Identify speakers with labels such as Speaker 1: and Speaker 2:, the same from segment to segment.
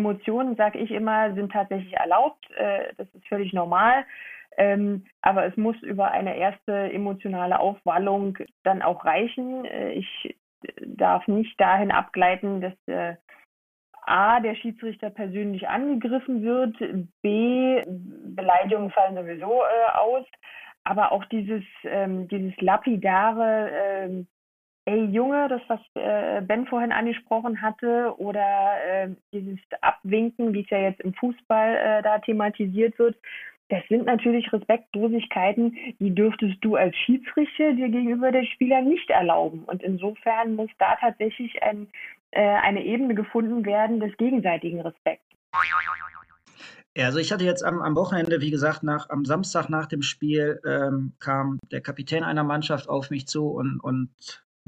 Speaker 1: Emotionen, sage ich immer, sind tatsächlich erlaubt. Äh, das ist völlig normal. Ähm, aber es muss über eine erste emotionale Aufwallung dann auch reichen. Äh, ich darf nicht dahin abgleiten, dass äh, A, der Schiedsrichter persönlich angegriffen wird, B, Beleidigungen fallen sowieso äh, aus, aber auch dieses, ähm, dieses lapidare, ähm, ey Junge, das was äh, Ben vorhin angesprochen hatte, oder äh, dieses Abwinken, wie es ja jetzt im Fußball äh, da thematisiert wird, das sind natürlich Respektlosigkeiten, die dürftest du als Schiedsrichter dir gegenüber der Spieler nicht erlauben. Und insofern muss da tatsächlich ein, äh, eine Ebene gefunden werden des gegenseitigen Respekts.
Speaker 2: Ja, also ich hatte jetzt am, am Wochenende, wie gesagt, nach, am Samstag nach dem Spiel ähm, kam der Kapitän einer Mannschaft auf mich zu und, und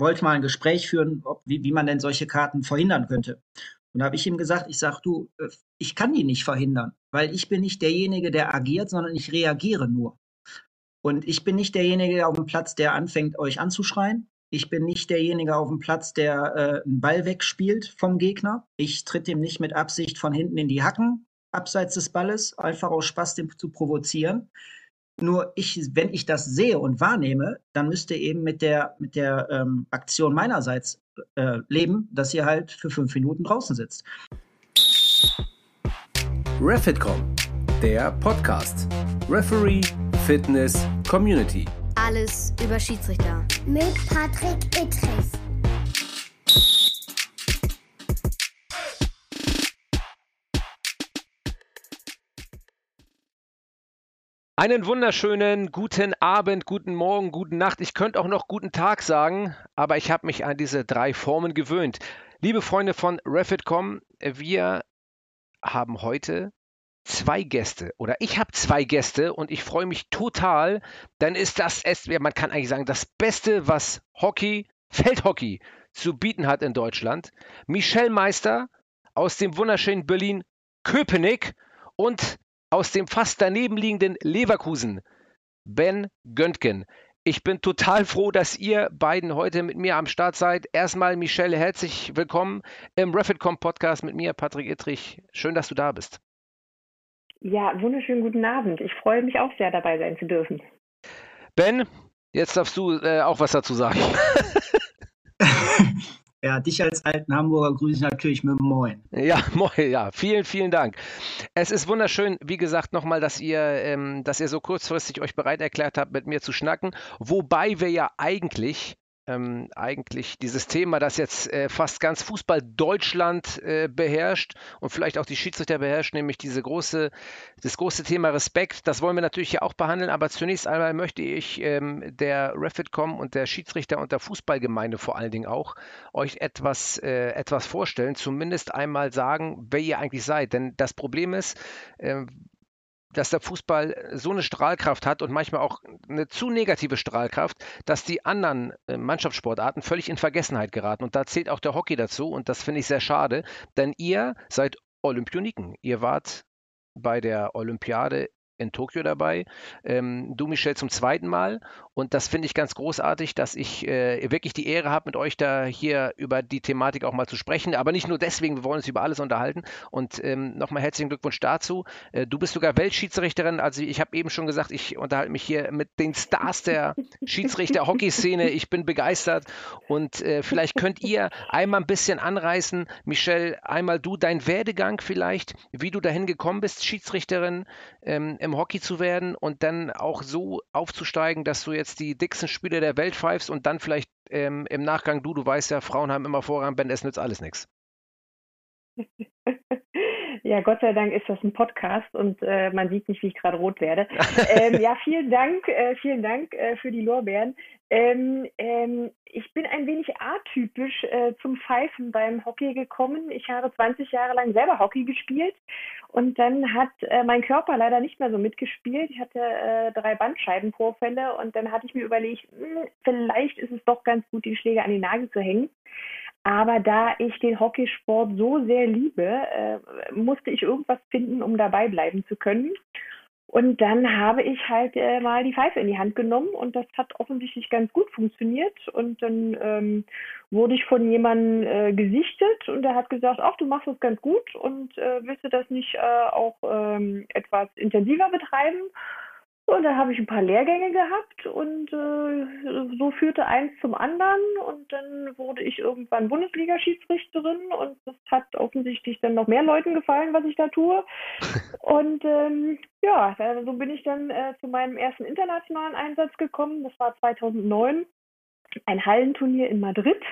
Speaker 2: wollte mal ein Gespräch führen, ob, wie, wie man denn solche Karten verhindern könnte. Und da habe ich ihm gesagt, ich sage, du, äh, ich kann die nicht verhindern, weil ich bin nicht derjenige, der agiert, sondern ich reagiere nur. Und ich bin nicht derjenige auf dem Platz, der anfängt, euch anzuschreien. Ich bin nicht derjenige auf dem Platz, der äh, einen Ball wegspielt vom Gegner. Ich tritt ihm nicht mit Absicht von hinten in die Hacken, abseits des Balles, einfach aus Spaß, den zu provozieren. Nur ich, wenn ich das sehe und wahrnehme, dann müsste eben mit der, mit der ähm, Aktion meinerseits äh, leben, dass ihr halt für fünf Minuten draußen sitzt.
Speaker 3: Refitcom, der Podcast. Referee, Fitness, Community.
Speaker 4: Alles über Schiedsrichter.
Speaker 5: Mit Patrick Ittrich.
Speaker 3: Einen wunderschönen guten Abend, guten Morgen, guten Nacht. Ich könnte auch noch guten Tag sagen, aber ich habe mich an diese drei Formen gewöhnt. Liebe Freunde von Refitcom, wir haben heute zwei Gäste oder ich habe zwei Gäste und ich freue mich total. Dann ist das, man kann eigentlich sagen, das Beste, was Hockey, Feldhockey zu bieten hat in Deutschland. Michelle Meister aus dem wunderschönen Berlin Köpenick und aus dem fast daneben liegenden Leverkusen, Ben Göntgen. Ich bin total froh, dass ihr beiden heute mit mir am Start seid. Erstmal, Michelle, herzlich willkommen im Refitcom Podcast mit mir, Patrick Ittrich. Schön, dass du da bist.
Speaker 1: Ja, wunderschönen guten Abend. Ich freue mich auch sehr, dabei sein zu dürfen.
Speaker 3: Ben, jetzt darfst du äh, auch was dazu sagen.
Speaker 2: Ja, dich als alten Hamburger grüße ich natürlich mit Moin.
Speaker 3: Ja, Moin, ja. Vielen, vielen Dank. Es ist wunderschön, wie gesagt, nochmal, dass ihr, ähm, dass ihr so kurzfristig euch bereit erklärt habt, mit mir zu schnacken. Wobei wir ja eigentlich ähm, eigentlich dieses Thema, das jetzt äh, fast ganz Fußball Deutschland äh, beherrscht und vielleicht auch die Schiedsrichter beherrscht, nämlich diese große, das große Thema Respekt. Das wollen wir natürlich hier auch behandeln, aber zunächst einmal möchte ich ähm, der Refitcom und der Schiedsrichter und der Fußballgemeinde vor allen Dingen auch euch etwas, äh, etwas vorstellen, zumindest einmal sagen, wer ihr eigentlich seid. Denn das Problem ist, ähm, dass der Fußball so eine Strahlkraft hat und manchmal auch eine zu negative Strahlkraft, dass die anderen äh, Mannschaftssportarten völlig in Vergessenheit geraten. Und da zählt auch der Hockey dazu und das finde ich sehr schade, denn ihr seid Olympioniken. Ihr wart bei der Olympiade in Tokio dabei. Ähm, du, Michel, zum zweiten Mal. Und das finde ich ganz großartig, dass ich äh, wirklich die Ehre habe, mit euch da hier über die Thematik auch mal zu sprechen. Aber nicht nur deswegen, wir wollen uns über alles unterhalten. Und ähm, nochmal herzlichen Glückwunsch dazu. Äh, du bist sogar Weltschiedsrichterin. Also ich habe eben schon gesagt, ich unterhalte mich hier mit den Stars der Schiedsrichter-Hockeyszene. Ich bin begeistert. Und äh, vielleicht könnt ihr einmal ein bisschen anreißen, Michel, einmal du, dein Werdegang vielleicht, wie du dahin gekommen bist, Schiedsrichterin ähm, im Hockey zu werden und dann auch so aufzusteigen, dass du jetzt die dicksten Spiele der Welt pfeifst und dann vielleicht ähm, im Nachgang, du, du weißt ja, Frauen haben immer Vorrang, Ben, es nützt alles nichts.
Speaker 1: Ja, Gott sei Dank ist das ein Podcast und äh, man sieht nicht, wie ich gerade rot werde. ähm, ja, vielen Dank, äh, vielen Dank äh, für die Lorbeeren. Ähm, ähm, ich bin ein wenig atypisch äh, zum Pfeifen beim Hockey gekommen. Ich habe 20 Jahre lang selber Hockey gespielt und dann hat äh, mein Körper leider nicht mehr so mitgespielt. Ich hatte äh, drei Bandscheibenvorfälle und dann hatte ich mir überlegt, mh, hm, vielleicht ist es doch ganz gut, die Schläge an die Nagel zu hängen. Aber da ich den Hockeysport so sehr liebe, äh, musste ich irgendwas finden, um dabei bleiben zu können. Und dann habe ich halt äh, mal die Pfeife in die Hand genommen und das hat offensichtlich ganz gut funktioniert. Und dann ähm, wurde ich von jemandem äh, gesichtet und der hat gesagt, ach, du machst das ganz gut und äh, willst du das nicht äh, auch ähm, etwas intensiver betreiben? Und da habe ich ein paar Lehrgänge gehabt und äh, so führte eins zum anderen und dann wurde ich irgendwann Bundesliga-Schiedsrichterin und das hat offensichtlich dann noch mehr Leuten gefallen, was ich da tue. Und ähm, ja, so bin ich dann äh, zu meinem ersten internationalen Einsatz gekommen. Das war 2009, ein Hallenturnier in Madrid.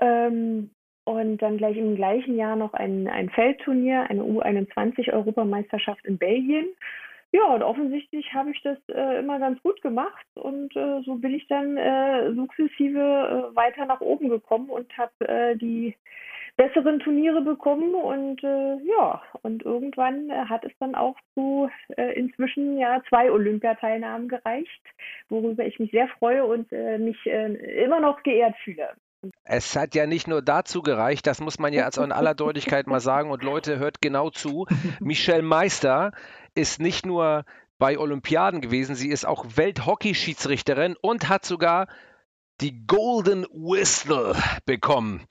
Speaker 1: Ähm, und dann gleich im gleichen Jahr noch ein, ein Feldturnier, eine U21-Europameisterschaft in Belgien. Ja, und offensichtlich habe ich das äh, immer ganz gut gemacht und äh, so bin ich dann äh, sukzessive äh, weiter nach oben gekommen und habe äh, die besseren Turniere bekommen und äh, ja, und irgendwann hat es dann auch zu inzwischen ja zwei Olympiateilnahmen gereicht, worüber ich mich sehr freue und mich immer noch geehrt fühle.
Speaker 3: Es hat ja nicht nur dazu gereicht, das muss man ja also in aller Deutlichkeit mal sagen und Leute, hört genau zu. Michelle Meister ist nicht nur bei Olympiaden gewesen, sie ist auch Welthockeyschiedsrichterin und hat sogar die Golden Whistle bekommen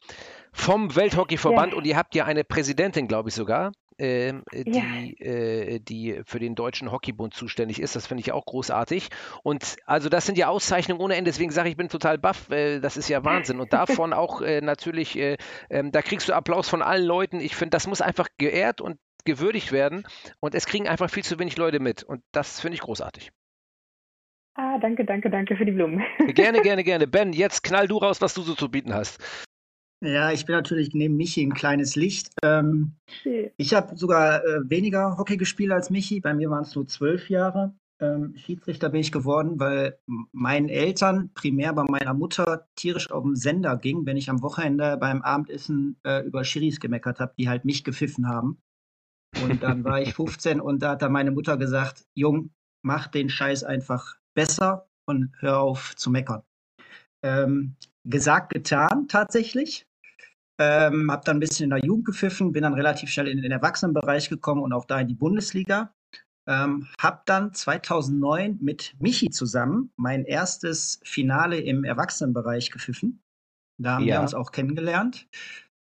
Speaker 3: vom Welthockeyverband ja. und ihr habt ja eine Präsidentin, glaube ich sogar äh, die, ja. äh, die für den Deutschen Hockeybund zuständig ist. Das finde ich auch großartig. Und also das sind ja Auszeichnungen ohne Ende. Deswegen sage ich, ich bin total baff. Äh, das ist ja Wahnsinn. Und davon auch äh, natürlich, äh, ähm, da kriegst du Applaus von allen Leuten. Ich finde, das muss einfach geehrt und gewürdigt werden. Und es kriegen einfach viel zu wenig Leute mit. Und das finde ich großartig.
Speaker 1: Ah, danke, danke, danke für die Blumen.
Speaker 3: Gerne, gerne, gerne. Ben, jetzt knall du raus, was du so zu bieten hast.
Speaker 2: Ja, ich bin natürlich neben Michi ein kleines Licht. Ähm, okay. Ich habe sogar äh, weniger Hockey gespielt als Michi. Bei mir waren es nur zwölf Jahre. Ähm, Schiedsrichter bin ich geworden, weil meinen Eltern, primär bei meiner Mutter, tierisch auf den Sender ging, wenn ich am Wochenende beim Abendessen äh, über Schiris gemeckert habe, die halt mich gepfiffen haben. Und dann war ich 15 und da hat dann meine Mutter gesagt, Jung, mach den Scheiß einfach besser und hör auf zu meckern. Ähm, gesagt, getan tatsächlich. Ähm, habe dann ein bisschen in der Jugend gepfiffen, bin dann relativ schnell in den Erwachsenenbereich gekommen und auch da in die Bundesliga. Ähm, habe dann 2009 mit Michi zusammen mein erstes Finale im Erwachsenenbereich gepfiffen. Da haben ja. wir uns auch kennengelernt.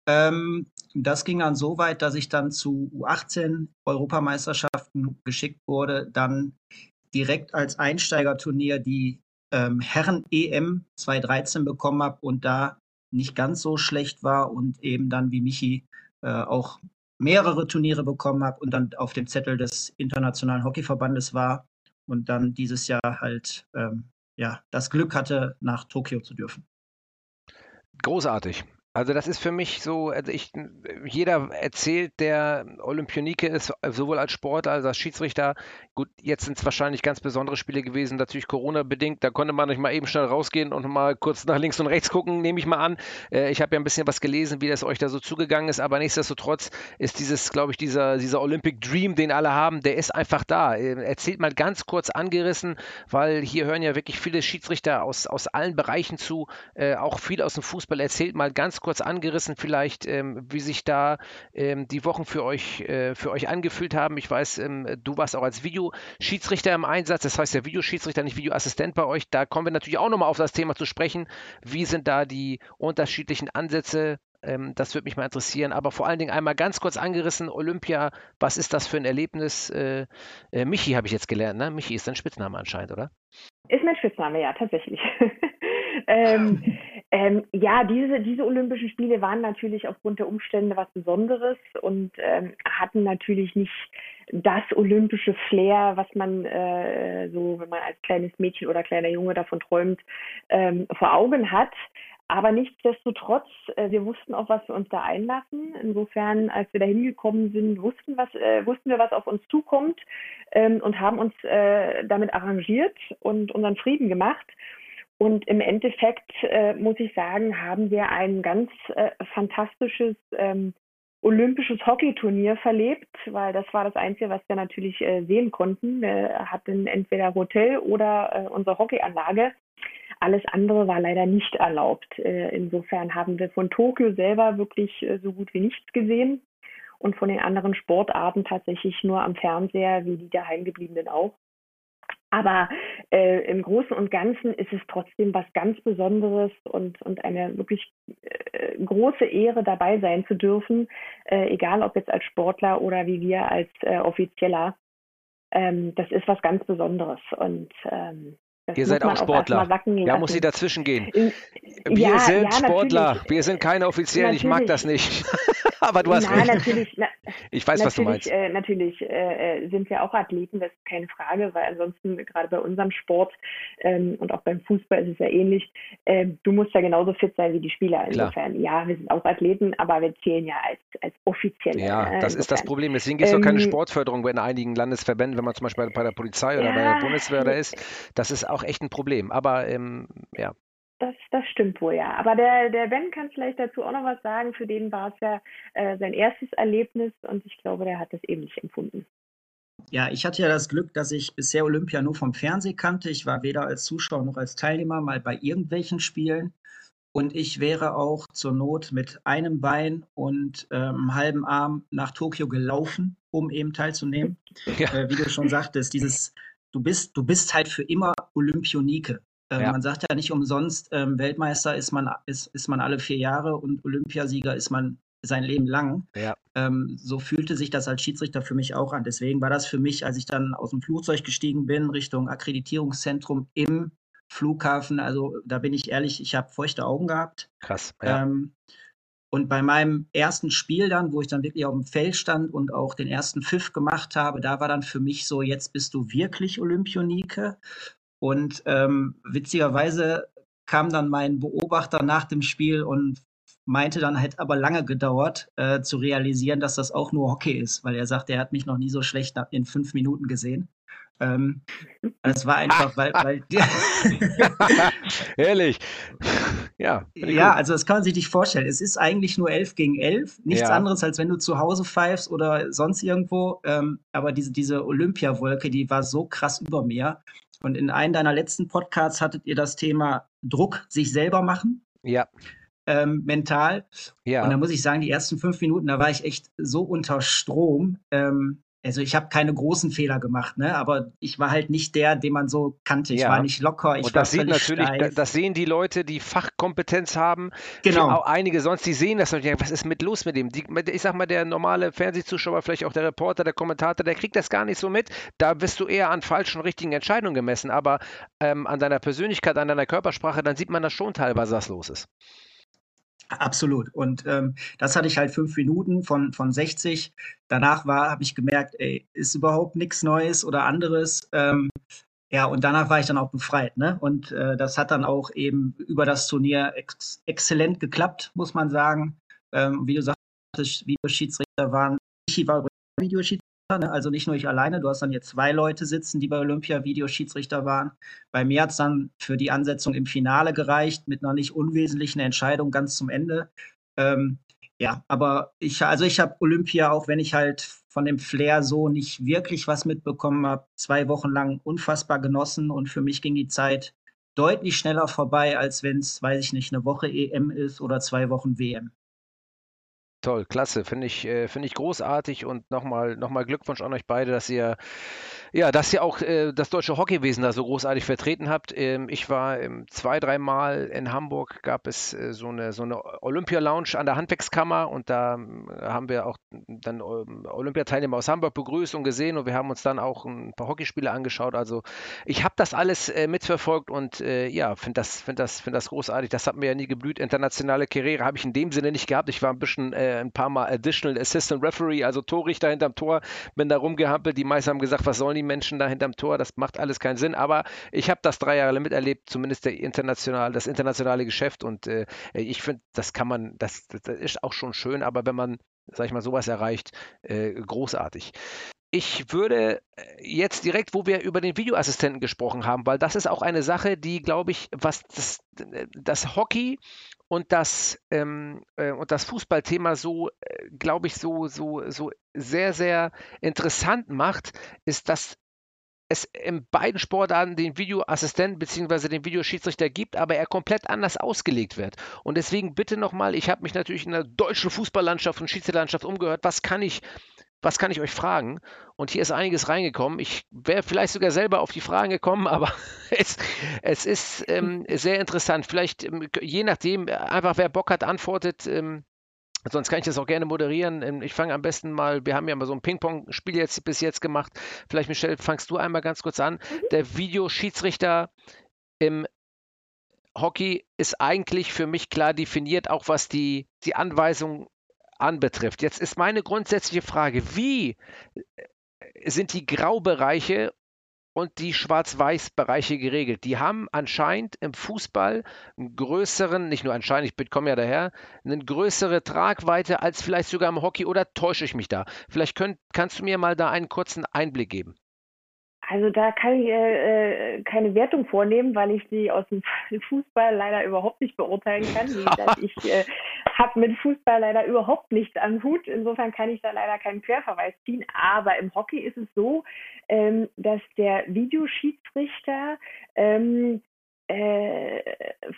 Speaker 2: Ähm, das ging dann so weit, dass ich dann zu U18 Europameisterschaften geschickt wurde, dann direkt als Einsteigerturnier die ähm, Herren-EM 2013 bekommen habe und da nicht ganz so schlecht war und eben dann wie Michi äh, auch mehrere Turniere bekommen habe und dann auf dem Zettel des Internationalen Hockeyverbandes war und dann dieses Jahr halt ähm, ja das Glück hatte, nach Tokio zu dürfen.
Speaker 3: Großartig. Also das ist für mich so, also ich, jeder erzählt, der Olympionike ist, sowohl als Sportler als als Schiedsrichter. Gut, jetzt sind es wahrscheinlich ganz besondere Spiele gewesen, natürlich Corona-bedingt. Da konnte man nicht mal eben schnell rausgehen und mal kurz nach links und rechts gucken, nehme ich mal an. Äh, ich habe ja ein bisschen was gelesen, wie das euch da so zugegangen ist, aber nichtsdestotrotz ist dieses, glaube ich, dieser, dieser Olympic Dream, den alle haben, der ist einfach da. Äh, erzählt mal ganz kurz angerissen, weil hier hören ja wirklich viele Schiedsrichter aus, aus allen Bereichen zu, äh, auch viel aus dem Fußball. Erzählt mal ganz kurz angerissen vielleicht, ähm, wie sich da ähm, die Wochen für euch, äh, für euch angefühlt haben. Ich weiß, ähm, du warst auch als Videoschiedsrichter im Einsatz, das heißt ja Videoschiedsrichter, nicht Videoassistent bei euch. Da kommen wir natürlich auch nochmal auf das Thema zu sprechen. Wie sind da die unterschiedlichen Ansätze? Ähm, das würde mich mal interessieren. Aber vor allen Dingen einmal ganz kurz angerissen, Olympia, was ist das für ein Erlebnis? Äh, äh, Michi habe ich jetzt gelernt, ne? Michi ist dein Spitzname anscheinend, oder?
Speaker 1: Ist mein Spitzname, ja, tatsächlich. ähm, ähm, ja, diese, diese Olympischen Spiele waren natürlich aufgrund der Umstände was Besonderes und ähm, hatten natürlich nicht das olympische Flair, was man äh, so, wenn man als kleines Mädchen oder kleiner Junge davon träumt, ähm, vor Augen hat. Aber nichtsdestotrotz, äh, wir wussten auch, was wir uns da einlassen. Insofern, als wir da hingekommen sind, wussten, was, äh, wussten wir, was auf uns zukommt ähm, und haben uns äh, damit arrangiert und unseren Frieden gemacht. Und im Endeffekt, äh, muss ich sagen, haben wir ein ganz äh, fantastisches ähm, olympisches Hockeyturnier verlebt, weil das war das Einzige, was wir natürlich äh, sehen konnten. Wir hatten entweder Hotel oder äh, unsere Hockeyanlage. Alles andere war leider nicht erlaubt. Äh, insofern haben wir von Tokio selber wirklich äh, so gut wie nichts gesehen. und von den anderen Sportarten tatsächlich nur am Fernseher, wie die daheimgebliebenen auch. Aber äh, im Großen und Ganzen ist es trotzdem was ganz Besonderes und, und eine wirklich äh, große Ehre, dabei sein zu dürfen, äh, egal ob jetzt als Sportler oder wie wir als äh, Offizieller. Ähm, das ist was ganz Besonderes. Und ähm,
Speaker 3: das Ihr seid auch Sportler. Auch ja, muss sie dazwischen gehen. Wir ja, sind ja, Sportler. Natürlich. Wir sind keine Offiziellen. Natürlich. Ich mag das nicht. Aber du hast
Speaker 1: Nein, recht. Natürlich, na,
Speaker 3: ich weiß, was du meinst.
Speaker 1: Äh, natürlich äh, sind wir auch Athleten, das ist keine Frage, weil ansonsten gerade bei unserem Sport ähm, und auch beim Fußball ist es ja ähnlich. Äh, du musst ja genauso fit sein wie die Spieler. Insofern, Klar. ja, wir sind auch Athleten, aber wir zählen ja als, als offizielle.
Speaker 3: Ja, das insofern. ist das Problem. Deswegen gibt es ähm, auch keine Sportförderung in einigen Landesverbänden, wenn man zum Beispiel bei der Polizei oder ja, bei der Bundeswehr da ist. Das ist auch echt ein Problem. Aber ähm, ja.
Speaker 1: Das, das stimmt wohl, ja. Aber der, der Ben kann vielleicht dazu auch noch was sagen. Für den war es ja äh, sein erstes Erlebnis und ich glaube, der hat das ähnlich empfunden.
Speaker 2: Ja, ich hatte ja das Glück, dass ich bisher Olympia nur vom Fernsehen kannte. Ich war weder als Zuschauer noch als Teilnehmer mal bei irgendwelchen Spielen. Und ich wäre auch zur Not mit einem Bein und ähm, halben Arm nach Tokio gelaufen, um eben teilzunehmen. Ja. Äh, wie du schon sagtest, dieses du bist, du bist halt für immer Olympionike. Ähm, ja. Man sagt ja nicht umsonst, ähm, Weltmeister ist man, ist, ist man alle vier Jahre und Olympiasieger ist man sein Leben lang. Ja. Ähm, so fühlte sich das als Schiedsrichter für mich auch an. Deswegen war das für mich, als ich dann aus dem Flugzeug gestiegen bin, Richtung Akkreditierungszentrum im Flughafen, also da bin ich ehrlich, ich habe feuchte Augen gehabt.
Speaker 3: Krass. Ja. Ähm,
Speaker 2: und bei meinem ersten Spiel dann, wo ich dann wirklich auf dem Feld stand und auch den ersten Pfiff gemacht habe, da war dann für mich so, jetzt bist du wirklich Olympionike. Und ähm, witzigerweise kam dann mein Beobachter nach dem Spiel und meinte dann, hätte aber lange gedauert, äh, zu realisieren, dass das auch nur Hockey ist, weil er sagt, er hat mich noch nie so schlecht in fünf Minuten gesehen. Ähm, das war einfach, weil. weil
Speaker 3: Ehrlich. Ja.
Speaker 2: Ja, also das kann man sich nicht vorstellen. Es ist eigentlich nur 11 gegen 11. Nichts ja. anderes, als wenn du zu Hause pfeifst oder sonst irgendwo. Ähm, aber diese, diese Olympiawolke, die war so krass über mir. Und in einem deiner letzten Podcasts hattet ihr das Thema Druck sich selber machen.
Speaker 3: Ja.
Speaker 2: Ähm, mental. Ja. Und da muss ich sagen, die ersten fünf Minuten, da war ich echt so unter Strom. Ähm, also ich habe keine großen Fehler gemacht, ne? aber ich war halt nicht der, den man so kannte. Ich ja. war nicht locker, ich
Speaker 3: und das sieht natürlich, steif. das sehen die Leute, die Fachkompetenz haben.
Speaker 2: Genau.
Speaker 3: auch einige sonst, die sehen das und was ist mit los mit dem? Die, ich sag mal, der normale Fernsehzuschauer, vielleicht auch der Reporter, der Kommentator, der kriegt das gar nicht so mit. Da wirst du eher an falschen, richtigen Entscheidungen gemessen, aber ähm, an deiner Persönlichkeit, an deiner Körpersprache, dann sieht man das schon teilweise, was los ist.
Speaker 2: Absolut. Und ähm, das hatte ich halt fünf Minuten von, von 60. Danach war, habe ich gemerkt, ey, ist überhaupt nichts Neues oder anderes. Ähm, ja, und danach war ich dann auch befreit. Ne? Und äh, das hat dann auch eben über das Turnier ex exzellent geklappt, muss man sagen. Ähm, wie du sagst, Videoschiedsrichter waren, ich war Videoschiedsrichter Ne? Also nicht nur ich alleine, du hast dann hier zwei Leute sitzen, die bei Olympia Videoschiedsrichter waren. Bei mir hat es dann für die Ansetzung im Finale gereicht, mit einer nicht unwesentlichen Entscheidung ganz zum Ende. Ähm, ja, aber ich, also ich habe Olympia, auch wenn ich halt von dem Flair so nicht wirklich was mitbekommen habe, zwei Wochen lang unfassbar genossen und für mich ging die Zeit deutlich schneller vorbei, als wenn es, weiß ich nicht, eine Woche EM ist oder zwei Wochen WM.
Speaker 3: Toll, klasse, finde ich, äh, finde ich großartig und nochmal noch mal Glückwunsch an euch beide, dass ihr ja, dass ihr auch äh, das deutsche Hockeywesen da so großartig vertreten habt. Ähm, ich war ähm, zwei, dreimal in Hamburg, gab es äh, so eine, so eine Olympia-Lounge an der Handwerkskammer und da äh, haben wir auch dann ähm, Olympiateilnehmer aus Hamburg begrüßt und gesehen und wir haben uns dann auch ein paar Hockeyspiele angeschaut. Also ich habe das alles äh, mitverfolgt und äh, ja, finde das, find das, find das großartig. Das hat mir ja nie geblüht. Internationale Karriere habe ich in dem Sinne nicht gehabt. Ich war ein bisschen äh, ein paar Mal Additional Assistant Referee, also Torrichter hinterm Tor, bin da rumgehampelt. Die meisten haben gesagt, was sollen die Menschen da hinterm Tor, das macht alles keinen Sinn. Aber ich habe das drei Jahre miterlebt, zumindest der international, das internationale Geschäft. Und äh, ich finde, das kann man, das, das, ist auch schon schön, aber wenn man, sag ich mal, sowas erreicht, äh, großartig. Ich würde äh, jetzt direkt, wo wir über den Videoassistenten gesprochen haben, weil das ist auch eine Sache, die, glaube ich, was das, das Hockey und das, ähm, äh, und das Fußballthema so, äh, glaube ich, so, so, so sehr, sehr interessant macht, ist, dass es in beiden Sportarten den Videoassistenten bzw. den Videoschiedsrichter gibt, aber er komplett anders ausgelegt wird. Und deswegen bitte nochmal, ich habe mich natürlich in der deutschen Fußballlandschaft und Schiedsrichterlandschaft umgehört, was kann ich was kann ich euch fragen? Und hier ist einiges reingekommen. Ich wäre vielleicht sogar selber auf die Fragen gekommen, aber es, es ist ähm, sehr interessant. Vielleicht, ähm, je nachdem, einfach wer Bock hat, antwortet. Ähm, Sonst kann ich das auch gerne moderieren. Ähm, ich fange am besten mal, wir haben ja mal so ein Ping-Pong-Spiel jetzt bis jetzt gemacht. Vielleicht, Michelle, fangst du einmal ganz kurz an. Mhm. Der Videoschiedsrichter im Hockey ist eigentlich für mich klar definiert, auch was die, die Anweisung anbetrifft. Jetzt ist meine grundsätzliche Frage, wie sind die Graubereiche und die Schwarz-Weiß-Bereiche geregelt. Die haben anscheinend im Fußball einen größeren, nicht nur anscheinend, ich komme ja daher, eine größere Tragweite als vielleicht sogar im Hockey oder täusche ich mich da? Vielleicht könnt, kannst du mir mal da einen kurzen Einblick geben.
Speaker 1: Also da kann ich äh, keine Wertung vornehmen, weil ich sie aus dem Fußball leider überhaupt nicht beurteilen kann. Wie gesagt, ich äh, habe mit Fußball leider überhaupt nichts am Hut. Insofern kann ich da leider keinen Querverweis ziehen. Aber im Hockey ist es so, ähm, dass der Videoschiedsrichter ähm, äh,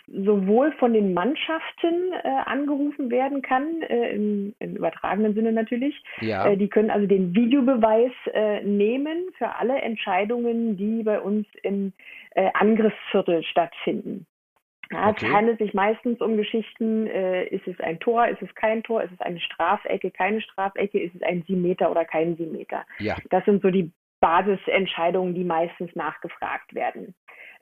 Speaker 1: sowohl von den Mannschaften äh, angerufen werden kann, äh, im, im, übertragenen Sinne natürlich. Ja. Äh, die können also den Videobeweis äh, nehmen für alle Entscheidungen, die bei uns im Angriffsviertel stattfinden. Ja, okay. Es handelt sich meistens um Geschichten, ist es ein Tor, ist es kein Tor, ist es eine Strafecke, keine Strafecke, ist es ein Siemeter oder kein Siemeter. Ja. Das sind so die Basisentscheidungen, die meistens nachgefragt werden.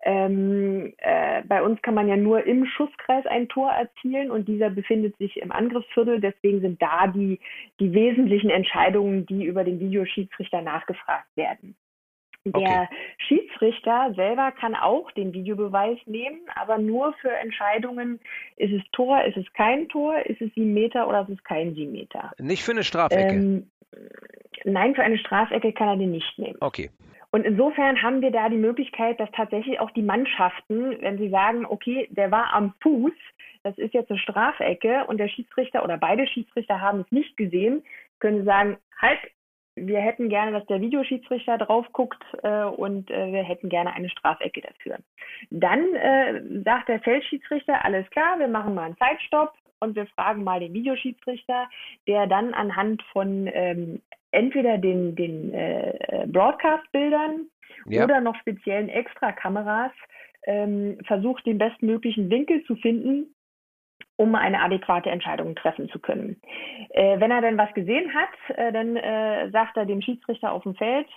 Speaker 1: Ähm, äh, bei uns kann man ja nur im Schusskreis ein Tor erzielen und dieser befindet sich im Angriffsviertel. Deswegen sind da die, die wesentlichen Entscheidungen, die über den Videoschiedsrichter nachgefragt werden. Der okay. Schiedsrichter selber kann auch den Videobeweis nehmen, aber nur für Entscheidungen, ist es Tor, ist es kein Tor, ist es sieben Meter oder ist es kein sieben Meter.
Speaker 3: Nicht für eine Strafecke. Ähm,
Speaker 1: nein, für eine Strafecke kann er den nicht nehmen.
Speaker 3: Okay.
Speaker 1: Und insofern haben wir da die Möglichkeit, dass tatsächlich auch die Mannschaften, wenn sie sagen, okay, der war am Fuß, das ist jetzt eine Strafecke und der Schiedsrichter oder beide Schiedsrichter haben es nicht gesehen, können sie sagen, halt, wir hätten gerne, dass der Videoschiedsrichter drauf guckt äh, und äh, wir hätten gerne eine Strafecke dafür. Dann äh, sagt der Feldschiedsrichter, alles klar, wir machen mal einen Zeitstopp und wir fragen mal den Videoschiedsrichter, der dann anhand von ähm, entweder den, den äh, Broadcast-Bildern ja. oder noch speziellen Extrakameras ähm, versucht, den bestmöglichen Winkel zu finden, um eine adäquate Entscheidung treffen zu können. Äh, wenn er dann was gesehen hat, äh, dann äh, sagt er dem Schiedsrichter auf dem Feld,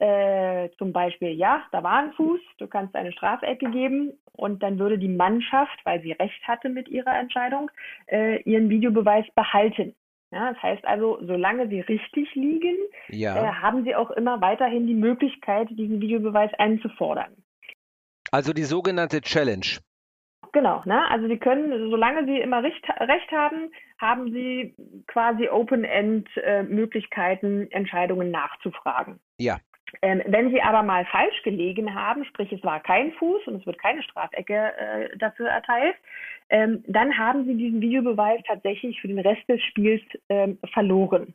Speaker 1: äh, zum Beispiel, ja, da war ein Fuß, du kannst eine Strafecke geben und dann würde die Mannschaft, weil sie recht hatte mit ihrer Entscheidung, äh, ihren Videobeweis behalten. Ja, das heißt also, solange sie richtig liegen, ja. äh, haben sie auch immer weiterhin die Möglichkeit, diesen Videobeweis einzufordern.
Speaker 3: Also die sogenannte Challenge.
Speaker 1: Genau, ne? also sie können, solange sie immer recht, recht haben, haben sie quasi Open-End-Möglichkeiten, äh, Entscheidungen nachzufragen.
Speaker 3: Ja.
Speaker 1: Ähm, wenn Sie aber mal falsch gelegen haben, sprich es war kein Fuß und es wird keine Strafecke äh, dafür erteilt, ähm, dann haben Sie diesen Videobeweis tatsächlich für den Rest des Spiels ähm, verloren.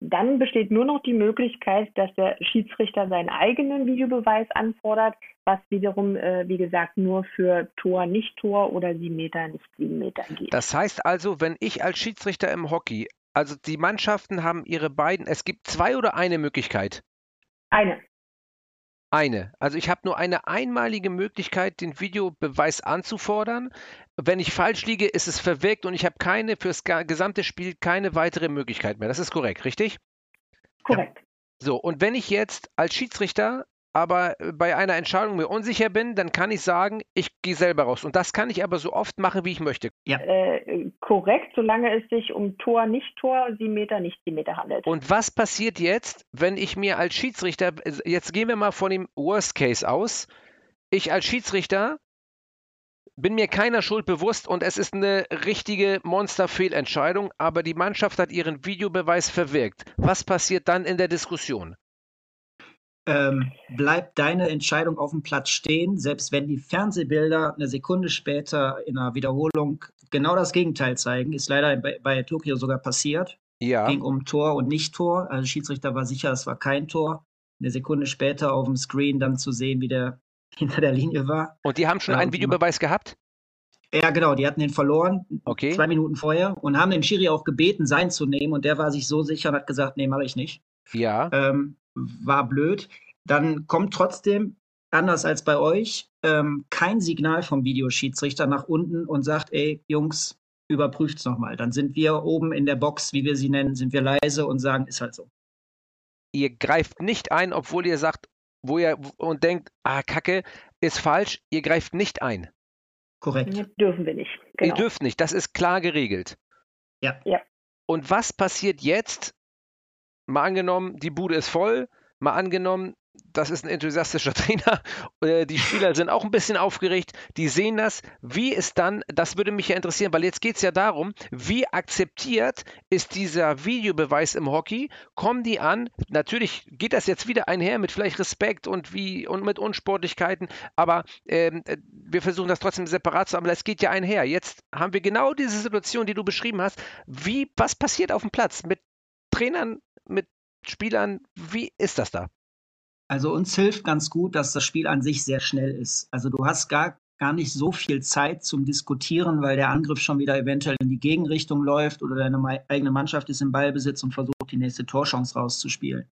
Speaker 1: Dann besteht nur noch die Möglichkeit, dass der Schiedsrichter seinen eigenen Videobeweis anfordert, was wiederum, äh, wie gesagt, nur für Tor, nicht Tor oder sieben Meter, nicht sieben Meter geht.
Speaker 3: Das heißt also, wenn ich als Schiedsrichter im Hockey, also die Mannschaften haben ihre beiden, es gibt zwei oder eine Möglichkeit?
Speaker 1: Eine.
Speaker 3: Eine. Also ich habe nur eine einmalige Möglichkeit, den Videobeweis anzufordern. Wenn ich falsch liege, ist es verwirkt und ich habe keine fürs gesamte Spiel keine weitere Möglichkeit mehr. Das ist korrekt, richtig?
Speaker 1: Korrekt. Ja.
Speaker 3: So, und wenn ich jetzt als Schiedsrichter aber bei einer Entscheidung mir unsicher bin, dann kann ich sagen, ich gehe selber raus. Und das kann ich aber so oft machen, wie ich möchte.
Speaker 1: Ja. Äh, korrekt, solange es sich um Tor, nicht Tor, sieben Meter, nicht sieben Meter handelt.
Speaker 3: Und was passiert jetzt, wenn ich mir als Schiedsrichter, jetzt gehen wir mal von dem Worst Case aus, ich als Schiedsrichter bin mir keiner Schuld bewusst und es ist eine richtige Monsterfehlentscheidung, aber die Mannschaft hat ihren Videobeweis verwirkt. Was passiert dann in der Diskussion?
Speaker 2: Ähm, bleibt deine Entscheidung auf dem Platz stehen, selbst wenn die Fernsehbilder eine Sekunde später in einer Wiederholung genau das Gegenteil zeigen. Ist leider bei, bei Tokio sogar passiert. Ja. Ging um Tor und Nicht-Tor. Also Schiedsrichter war sicher, es war kein Tor. eine Sekunde später auf dem Screen dann zu sehen, wie der hinter der Linie war.
Speaker 3: Und die haben schon einen Videobeweis gehabt?
Speaker 2: Ja, genau, die hatten den verloren,
Speaker 3: okay.
Speaker 2: zwei Minuten vorher, und haben den Schiri auch gebeten, sein zu nehmen. Und der war sich so sicher und hat gesagt, nee, mache ich nicht.
Speaker 3: Ja.
Speaker 2: Ähm, war blöd. Dann kommt trotzdem, anders als bei euch, ähm, kein Signal vom Videoschiedsrichter nach unten und sagt, ey, Jungs, überprüft's nochmal. Dann sind wir oben in der Box, wie wir sie nennen, sind wir leise und sagen, ist halt so.
Speaker 3: Ihr greift nicht ein, obwohl ihr sagt, wo ihr und denkt, ah, Kacke, ist falsch, ihr greift nicht ein.
Speaker 2: Korrekt.
Speaker 1: Nee, dürfen wir nicht.
Speaker 3: Genau. Ihr dürft nicht, das ist klar geregelt.
Speaker 2: Ja.
Speaker 1: ja.
Speaker 3: Und was passiert jetzt? Mal angenommen, die Bude ist voll, mal angenommen, das ist ein enthusiastischer Trainer. Äh, die Spieler sind auch ein bisschen aufgeregt. Die sehen das. Wie ist dann, das würde mich ja interessieren, weil jetzt geht es ja darum, wie akzeptiert ist dieser Videobeweis im Hockey? Kommen die an? Natürlich geht das jetzt wieder einher mit vielleicht Respekt und wie und mit Unsportlichkeiten, aber ähm, äh, wir versuchen das trotzdem separat zu haben. Es geht ja einher. Jetzt haben wir genau diese Situation, die du beschrieben hast. Wie, was passiert auf dem Platz mit Trainern, mit Spielern? Wie ist das da?
Speaker 2: Also uns hilft ganz gut, dass das Spiel an sich sehr schnell ist. Also du hast gar, gar nicht so viel Zeit zum Diskutieren, weil der Angriff schon wieder eventuell in die Gegenrichtung läuft oder deine eigene Mannschaft ist im Ballbesitz und versucht, die nächste Torchance rauszuspielen.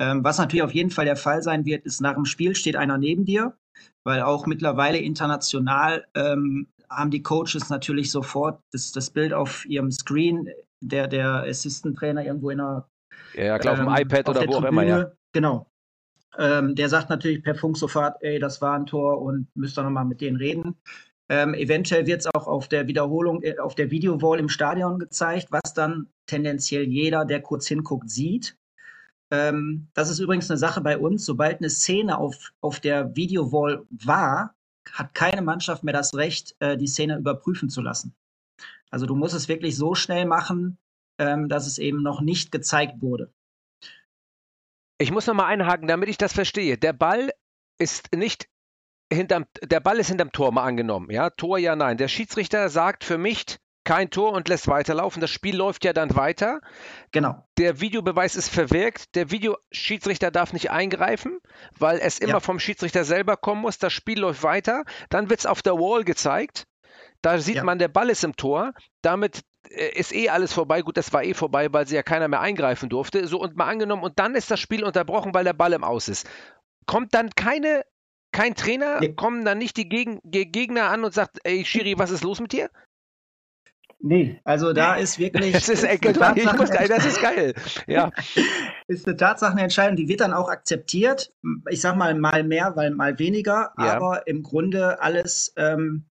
Speaker 2: Ähm, was natürlich auf jeden Fall der Fall sein wird, ist, nach dem Spiel steht einer neben dir, weil auch mittlerweile international ähm, haben die Coaches natürlich sofort das, das Bild auf ihrem Screen, der, der Assistant Trainer irgendwo in einer
Speaker 3: ja, klar, ähm, auf dem iPad oder wo Tribüne, auch immer, ja.
Speaker 2: Genau, ähm, der sagt natürlich per Funk sofort, ey, das war ein Tor und müsst ihr nochmal mit denen reden. Ähm, eventuell wird es auch auf der Wiederholung, äh, auf der Videowall im Stadion gezeigt, was dann tendenziell jeder, der kurz hinguckt, sieht. Ähm, das ist übrigens eine Sache bei uns. Sobald eine Szene auf, auf der Videowall war, hat keine Mannschaft mehr das Recht, äh, die Szene überprüfen zu lassen. Also du musst es wirklich so schnell machen, ähm, dass es eben noch nicht gezeigt wurde.
Speaker 3: Ich muss nochmal einhaken, damit ich das verstehe. Der Ball ist nicht hinterm, der Ball ist hinterm Tor mal angenommen. Ja, Tor ja, nein. Der Schiedsrichter sagt für mich kein Tor und lässt weiterlaufen. Das Spiel läuft ja dann weiter.
Speaker 2: Genau.
Speaker 3: Der Videobeweis ist verwirkt. Der Videoschiedsrichter darf nicht eingreifen, weil es immer ja. vom Schiedsrichter selber kommen muss. Das Spiel läuft weiter. Dann wird es auf der Wall gezeigt. Da sieht ja. man, der Ball ist im Tor. Damit äh, ist eh alles vorbei. Gut, das war eh vorbei, weil sie ja keiner mehr eingreifen durfte. So und mal angenommen, und dann ist das Spiel unterbrochen, weil der Ball im Aus ist. Kommt dann keine, kein Trainer, nee. kommen dann nicht die Geg Gegner an und sagt, ey Schiri, was ist los mit dir?
Speaker 2: Nee, also da ist wirklich.
Speaker 3: das ist, ist muss, das ist geil. Ja.
Speaker 2: ist eine Tatsachenentscheidung, die wird dann auch akzeptiert. Ich sag mal, mal mehr, weil mal weniger, ja. aber im Grunde alles, ähm,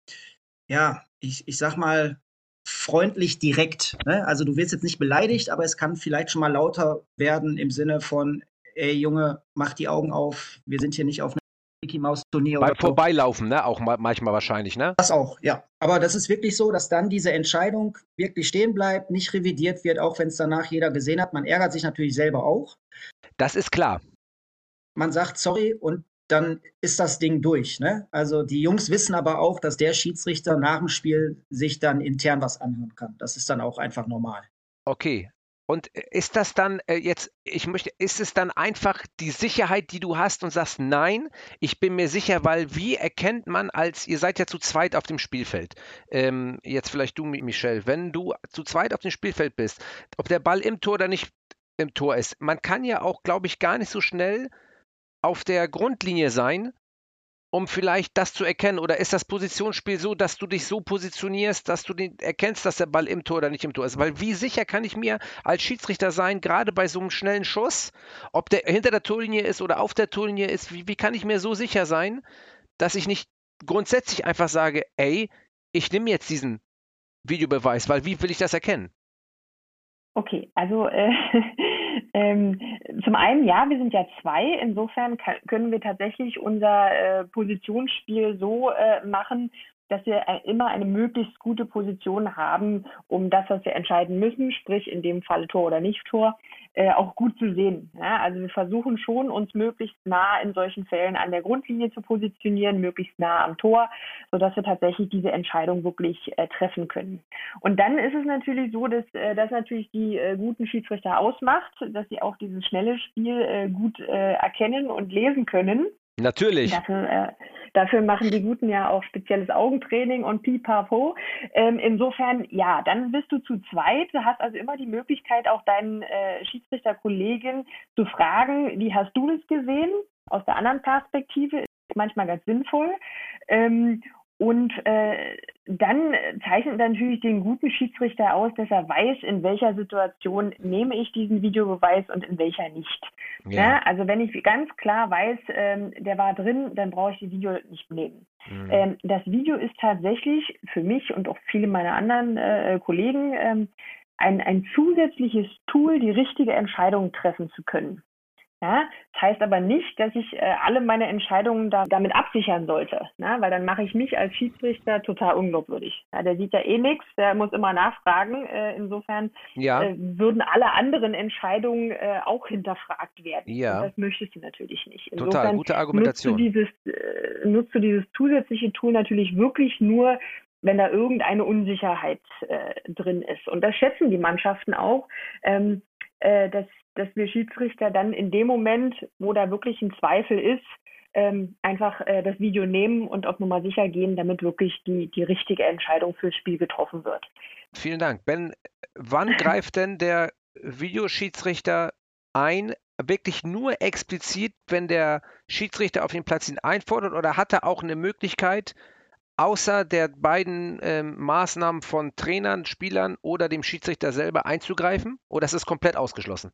Speaker 2: ja, ich, ich sag mal, freundlich direkt. Ne? Also du wirst jetzt nicht beleidigt, aber es kann vielleicht schon mal lauter werden im Sinne von, ey Junge, mach die Augen auf, wir sind hier nicht auf einem Mickey Maus Turnier
Speaker 3: Beim Vorbeilaufen, ne? Auch manchmal wahrscheinlich, ne?
Speaker 2: Das auch, ja. Aber das ist wirklich so, dass dann diese Entscheidung wirklich stehen bleibt, nicht revidiert wird, auch wenn es danach jeder gesehen hat. Man ärgert sich natürlich selber auch.
Speaker 3: Das ist klar.
Speaker 2: Man sagt sorry und dann ist das Ding durch. Ne? Also die Jungs wissen aber auch, dass der Schiedsrichter nach dem Spiel sich dann intern was anhören kann. Das ist dann auch einfach normal.
Speaker 3: Okay. Und ist das dann äh, jetzt, ich möchte, ist es dann einfach die Sicherheit, die du hast und sagst, nein, ich bin mir sicher, weil wie erkennt man als, ihr seid ja zu zweit auf dem Spielfeld, ähm, jetzt vielleicht du, Michel, wenn du zu zweit auf dem Spielfeld bist, ob der Ball im Tor oder nicht im Tor ist, man kann ja auch, glaube ich, gar nicht so schnell auf der Grundlinie sein, um vielleicht das zu erkennen? Oder ist das Positionsspiel so, dass du dich so positionierst, dass du erkennst, dass der Ball im Tor oder nicht im Tor ist? Weil wie sicher kann ich mir als Schiedsrichter sein, gerade bei so einem schnellen Schuss, ob der hinter der Torlinie ist oder auf der Torlinie ist, wie, wie kann ich mir so sicher sein, dass ich nicht grundsätzlich einfach sage, ey, ich nehme jetzt diesen Videobeweis, weil wie will ich das erkennen?
Speaker 1: Okay, also äh, ähm, zum einen, ja, wir sind ja zwei. Insofern können wir tatsächlich unser äh, Positionsspiel so äh, machen, dass wir äh, immer eine möglichst gute Position haben, um das, was wir entscheiden müssen, sprich in dem Fall Tor oder nicht Tor, äh, auch gut zu sehen. Ja, also wir versuchen schon, uns möglichst nah in solchen Fällen an der Grundlinie zu positionieren, möglichst nah am Tor, sodass wir tatsächlich diese Entscheidung wirklich äh, treffen können. Und dann ist es natürlich so, dass äh, das natürlich die guten Schiedsrichter ausmacht, dass sie auch dieses schnelle Spiel gut erkennen und lesen können.
Speaker 3: Natürlich.
Speaker 1: Dafür, dafür machen die Guten ja auch spezielles Augentraining und pipapo. Ähm, insofern, ja, dann bist du zu zweit. Du hast also immer die Möglichkeit, auch deinen äh, Schiedsrichterkollegen zu fragen, wie hast du das gesehen? Aus der anderen Perspektive ist manchmal ganz sinnvoll. Ähm, und äh, dann zeichnet natürlich den guten Schiedsrichter aus, dass er weiß, in welcher Situation nehme ich diesen Videobeweis und in welcher nicht. Ja. Ja, also wenn ich ganz klar weiß, ähm, der war drin, dann brauche ich die Video nicht nehmen. Mhm. Ähm, das Video ist tatsächlich für mich und auch viele meiner anderen äh, Kollegen ähm, ein, ein zusätzliches Tool, die richtige Entscheidung treffen zu können. Ja, das heißt aber nicht, dass ich äh, alle meine Entscheidungen da, damit absichern sollte, ne? weil dann mache ich mich als Schiedsrichter total unglaubwürdig. Ja, der sieht ja eh nichts, der muss immer nachfragen. Äh, insofern
Speaker 3: ja.
Speaker 1: äh, würden alle anderen Entscheidungen äh, auch hinterfragt werden.
Speaker 3: Ja.
Speaker 1: Das möchtest du natürlich nicht.
Speaker 3: Insofern total gute Argumentation.
Speaker 1: Nutzt du, dieses, äh, nutzt du dieses zusätzliche Tool natürlich wirklich nur, wenn da irgendeine Unsicherheit äh, drin ist. Und das schätzen die Mannschaften auch, ähm, äh, dass dass wir Schiedsrichter dann in dem Moment, wo da wirklich ein Zweifel ist, ähm, einfach äh, das Video nehmen und auf Nummer sicher gehen, damit wirklich die, die richtige Entscheidung fürs Spiel getroffen wird.
Speaker 3: Vielen Dank. Ben, wann greift denn der Videoschiedsrichter ein? Wirklich nur explizit, wenn der Schiedsrichter auf den Platz ihn einfordert oder hat er auch eine Möglichkeit, außer der beiden ähm, Maßnahmen von Trainern, Spielern oder dem Schiedsrichter selber einzugreifen? Oder ist es komplett ausgeschlossen?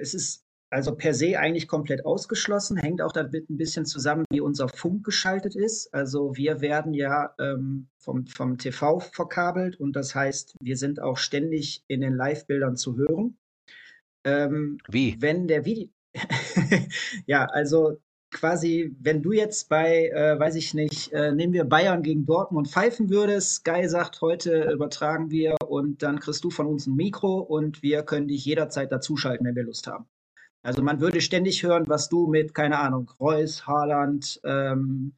Speaker 2: es ist also per se eigentlich komplett ausgeschlossen, hängt auch damit ein bisschen zusammen, wie unser Funk geschaltet ist. Also wir werden ja ähm, vom, vom TV verkabelt und das heißt, wir sind auch ständig in den Live-Bildern zu hören.
Speaker 3: Ähm, wie?
Speaker 2: Wenn der Video. ja, also quasi, wenn du jetzt bei, äh, weiß ich nicht, äh, nehmen wir Bayern gegen Dortmund pfeifen würdest, Sky sagt, heute übertragen wir und dann kriegst du von uns ein Mikro und wir können dich jederzeit dazuschalten, wenn wir Lust haben. Also man würde ständig hören, was du mit, keine Ahnung, Reus, Haaland, ähm,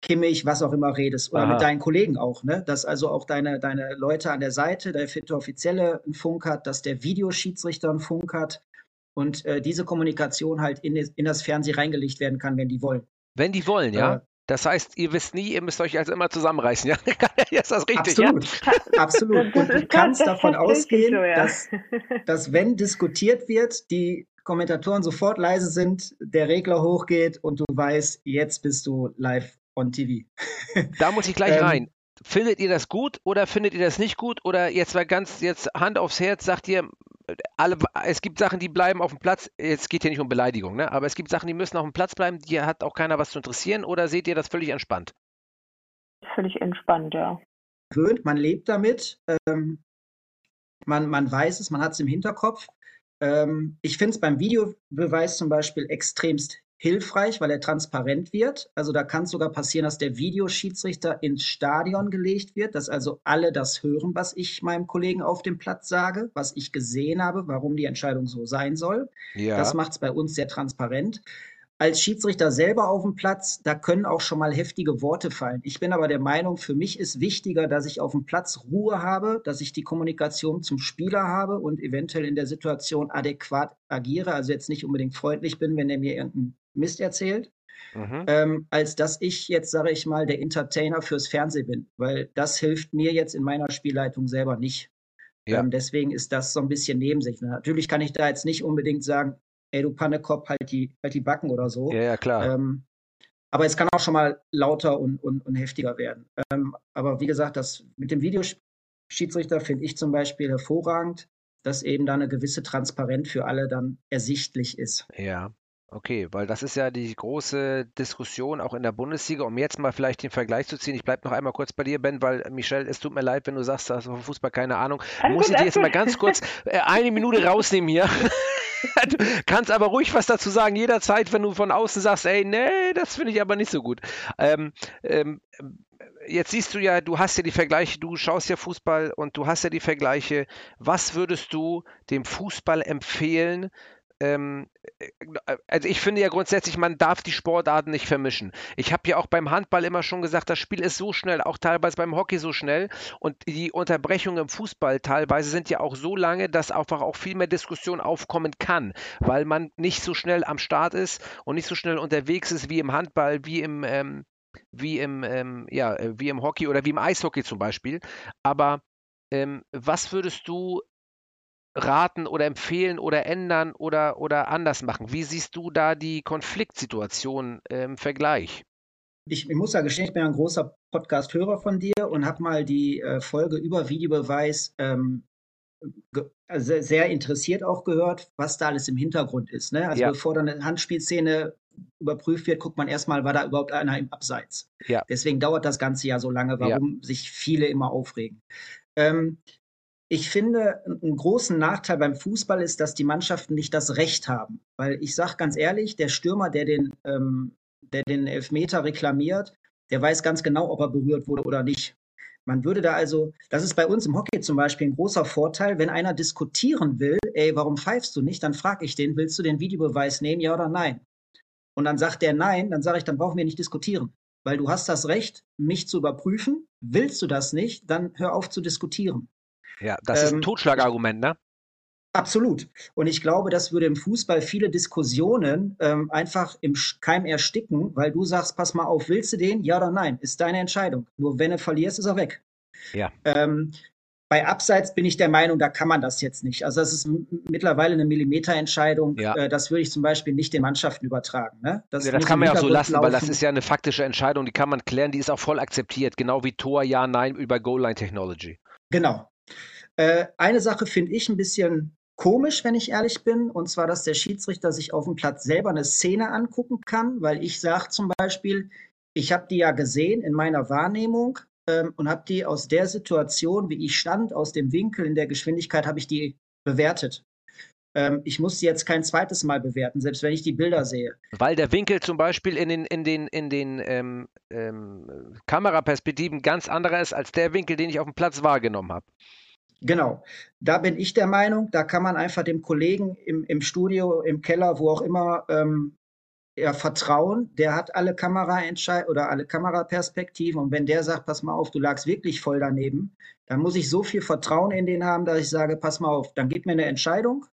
Speaker 2: Kimmich, was auch immer redest. Oder Aha. mit deinen Kollegen auch, ne? Dass also auch deine, deine Leute an der Seite, der vierte Offizielle einen Funk hat, dass der Videoschiedsrichter einen Funk hat und äh, diese Kommunikation halt in, in, das Fernsehen reingelegt werden kann, wenn die wollen.
Speaker 3: Wenn die wollen, ja. Äh, das heißt, ihr wisst nie, ihr müsst euch also immer zusammenreißen, ja? ist das richtig?
Speaker 2: Absolut, ja? absolut. Und du kannst davon ausgehen, so, ja. dass, dass wenn diskutiert wird, die Kommentatoren sofort leise sind, der Regler hochgeht und du weißt, jetzt bist du live on TV.
Speaker 3: Da muss ich gleich ähm, rein. Findet ihr das gut oder findet ihr das nicht gut? Oder jetzt mal ganz jetzt Hand aufs Herz, sagt ihr, alle, es gibt Sachen, die bleiben auf dem Platz. Jetzt geht hier nicht um Beleidigung, ne? aber es gibt Sachen, die müssen auf dem Platz bleiben. Die hat auch keiner was zu interessieren. Oder seht ihr das völlig entspannt?
Speaker 1: Völlig entspannt, ja.
Speaker 2: Man lebt damit. Ähm, man, man weiß es, man hat es im Hinterkopf. Ähm, ich finde es beim Videobeweis zum Beispiel extremst hilfreich, weil er transparent wird. Also da kann es sogar passieren, dass der Videoschiedsrichter ins Stadion gelegt wird, dass also alle das hören, was ich meinem Kollegen auf dem Platz sage, was ich gesehen habe, warum die Entscheidung so sein soll. Ja. Das macht es bei uns sehr transparent als Schiedsrichter selber auf dem Platz, da können auch schon mal heftige Worte fallen. Ich bin aber der Meinung, für mich ist wichtiger, dass ich auf dem Platz Ruhe habe, dass ich die Kommunikation zum Spieler habe und eventuell in der Situation adäquat agiere, also jetzt nicht unbedingt freundlich bin, wenn er mir irgendeinen Mist erzählt. Mhm. Ähm, als dass ich jetzt, sage ich mal, der Entertainer fürs Fernsehen bin, weil das hilft mir jetzt in meiner Spielleitung selber nicht. Ja. Ähm, deswegen ist das so ein bisschen Nebensicht. Natürlich kann ich da jetzt nicht unbedingt sagen, ey du Pannekopf, halt die, halt die Backen oder so.
Speaker 3: Ja, ja klar.
Speaker 2: Ähm, aber es kann auch schon mal lauter und, und, und heftiger werden. Ähm, aber wie gesagt, das mit dem Videoschiedsrichter finde ich zum Beispiel hervorragend, dass eben da eine gewisse Transparenz für alle dann ersichtlich ist.
Speaker 3: Ja. Okay, weil das ist ja die große Diskussion auch in der Bundesliga, um jetzt mal vielleicht den Vergleich zu ziehen. Ich bleibe noch einmal kurz bei dir, Ben, weil Michelle, es tut mir leid, wenn du sagst, du hast vom Fußball keine Ahnung. Muss ich dir jetzt mal ganz kurz äh, eine Minute rausnehmen hier. du kannst aber ruhig was dazu sagen, jederzeit, wenn du von außen sagst, ey, nee, das finde ich aber nicht so gut. Ähm, ähm, jetzt siehst du ja, du hast ja die Vergleiche, du schaust ja Fußball und du hast ja die Vergleiche. Was würdest du dem Fußball empfehlen, ähm, äh, also ich finde ja grundsätzlich, man darf die Sportarten nicht vermischen. Ich habe ja auch beim Handball immer schon gesagt, das Spiel ist so schnell, auch teilweise beim Hockey so schnell und die Unterbrechungen im Fußball teilweise sind ja auch so lange, dass einfach auch viel mehr Diskussion aufkommen kann, weil man nicht so schnell am Start ist und nicht so schnell unterwegs ist wie im Handball, wie im ähm, wie im ähm, ja äh, wie im Hockey oder wie im Eishockey zum Beispiel. Aber ähm, was würdest du raten oder empfehlen oder ändern oder, oder anders machen? Wie siehst du da die Konfliktsituation im Vergleich?
Speaker 2: Ich, ich muss ja gestehen, ich bin ein großer Podcast-Hörer von dir und habe mal die äh, Folge über Videobeweis ähm, also sehr interessiert auch gehört, was da alles im Hintergrund ist. Ne? Also ja. bevor dann eine Handspielszene überprüft wird, guckt man erstmal, war da überhaupt einer im Abseits. Ja. Deswegen dauert das Ganze ja so lange, warum ja. sich viele immer aufregen. Ähm, ich finde, einen großen Nachteil beim Fußball ist, dass die Mannschaften nicht das Recht haben. Weil ich sage ganz ehrlich, der Stürmer, der den, ähm, der den Elfmeter reklamiert, der weiß ganz genau, ob er berührt wurde oder nicht. Man würde da also, das ist bei uns im Hockey zum Beispiel ein großer Vorteil, wenn einer diskutieren will, ey, warum pfeifst du nicht, dann frage ich den, willst du den Videobeweis nehmen, ja oder nein? Und dann sagt der nein, dann sage ich, dann brauchen wir nicht diskutieren. Weil du hast das Recht, mich zu überprüfen. Willst du das nicht, dann hör auf zu diskutieren.
Speaker 3: Ja, das ähm, ist ein ähm, Totschlagargument, ne?
Speaker 2: Absolut. Und ich glaube, das würde im Fußball viele Diskussionen ähm, einfach im Keim ersticken, weil du sagst, pass mal auf, willst du den? Ja oder nein? Ist deine Entscheidung. Nur wenn du verlierst, ist er weg.
Speaker 3: Ja.
Speaker 2: Ähm, bei Abseits bin ich der Meinung, da kann man das jetzt nicht. Also das ist mittlerweile eine Millimeterentscheidung. Ja. Äh, das würde ich zum Beispiel nicht den Mannschaften übertragen. Ne?
Speaker 3: Das, ja, das kann man ja auch so lassen, laufen. weil das ist ja eine faktische Entscheidung, die kann man klären, die ist auch voll akzeptiert, genau wie Tor, Ja, Nein über Goal-Line-Technology.
Speaker 2: Genau, äh, eine Sache finde ich ein bisschen komisch, wenn ich ehrlich bin, und zwar, dass der Schiedsrichter sich auf dem Platz selber eine Szene angucken kann, weil ich sage zum Beispiel, ich habe die ja gesehen in meiner Wahrnehmung ähm, und habe die aus der Situation, wie ich stand, aus dem Winkel, in der Geschwindigkeit, habe ich die bewertet. Ähm, ich muss sie jetzt kein zweites Mal bewerten, selbst wenn ich die Bilder sehe.
Speaker 3: Weil der Winkel zum Beispiel in den, in den, in den ähm, ähm, Kameraperspektiven ganz anderer ist als der Winkel, den ich auf dem Platz wahrgenommen habe.
Speaker 2: Genau. Da bin ich der Meinung, da kann man einfach dem Kollegen im, im Studio, im Keller, wo auch immer, ähm, ja, vertrauen. Der hat alle Kameraentscheid oder alle Kameraperspektiven. Und wenn der sagt, pass mal auf, du lagst wirklich voll daneben, dann muss ich so viel Vertrauen in den haben, dass ich sage, pass mal auf, dann gib mir eine Entscheidung,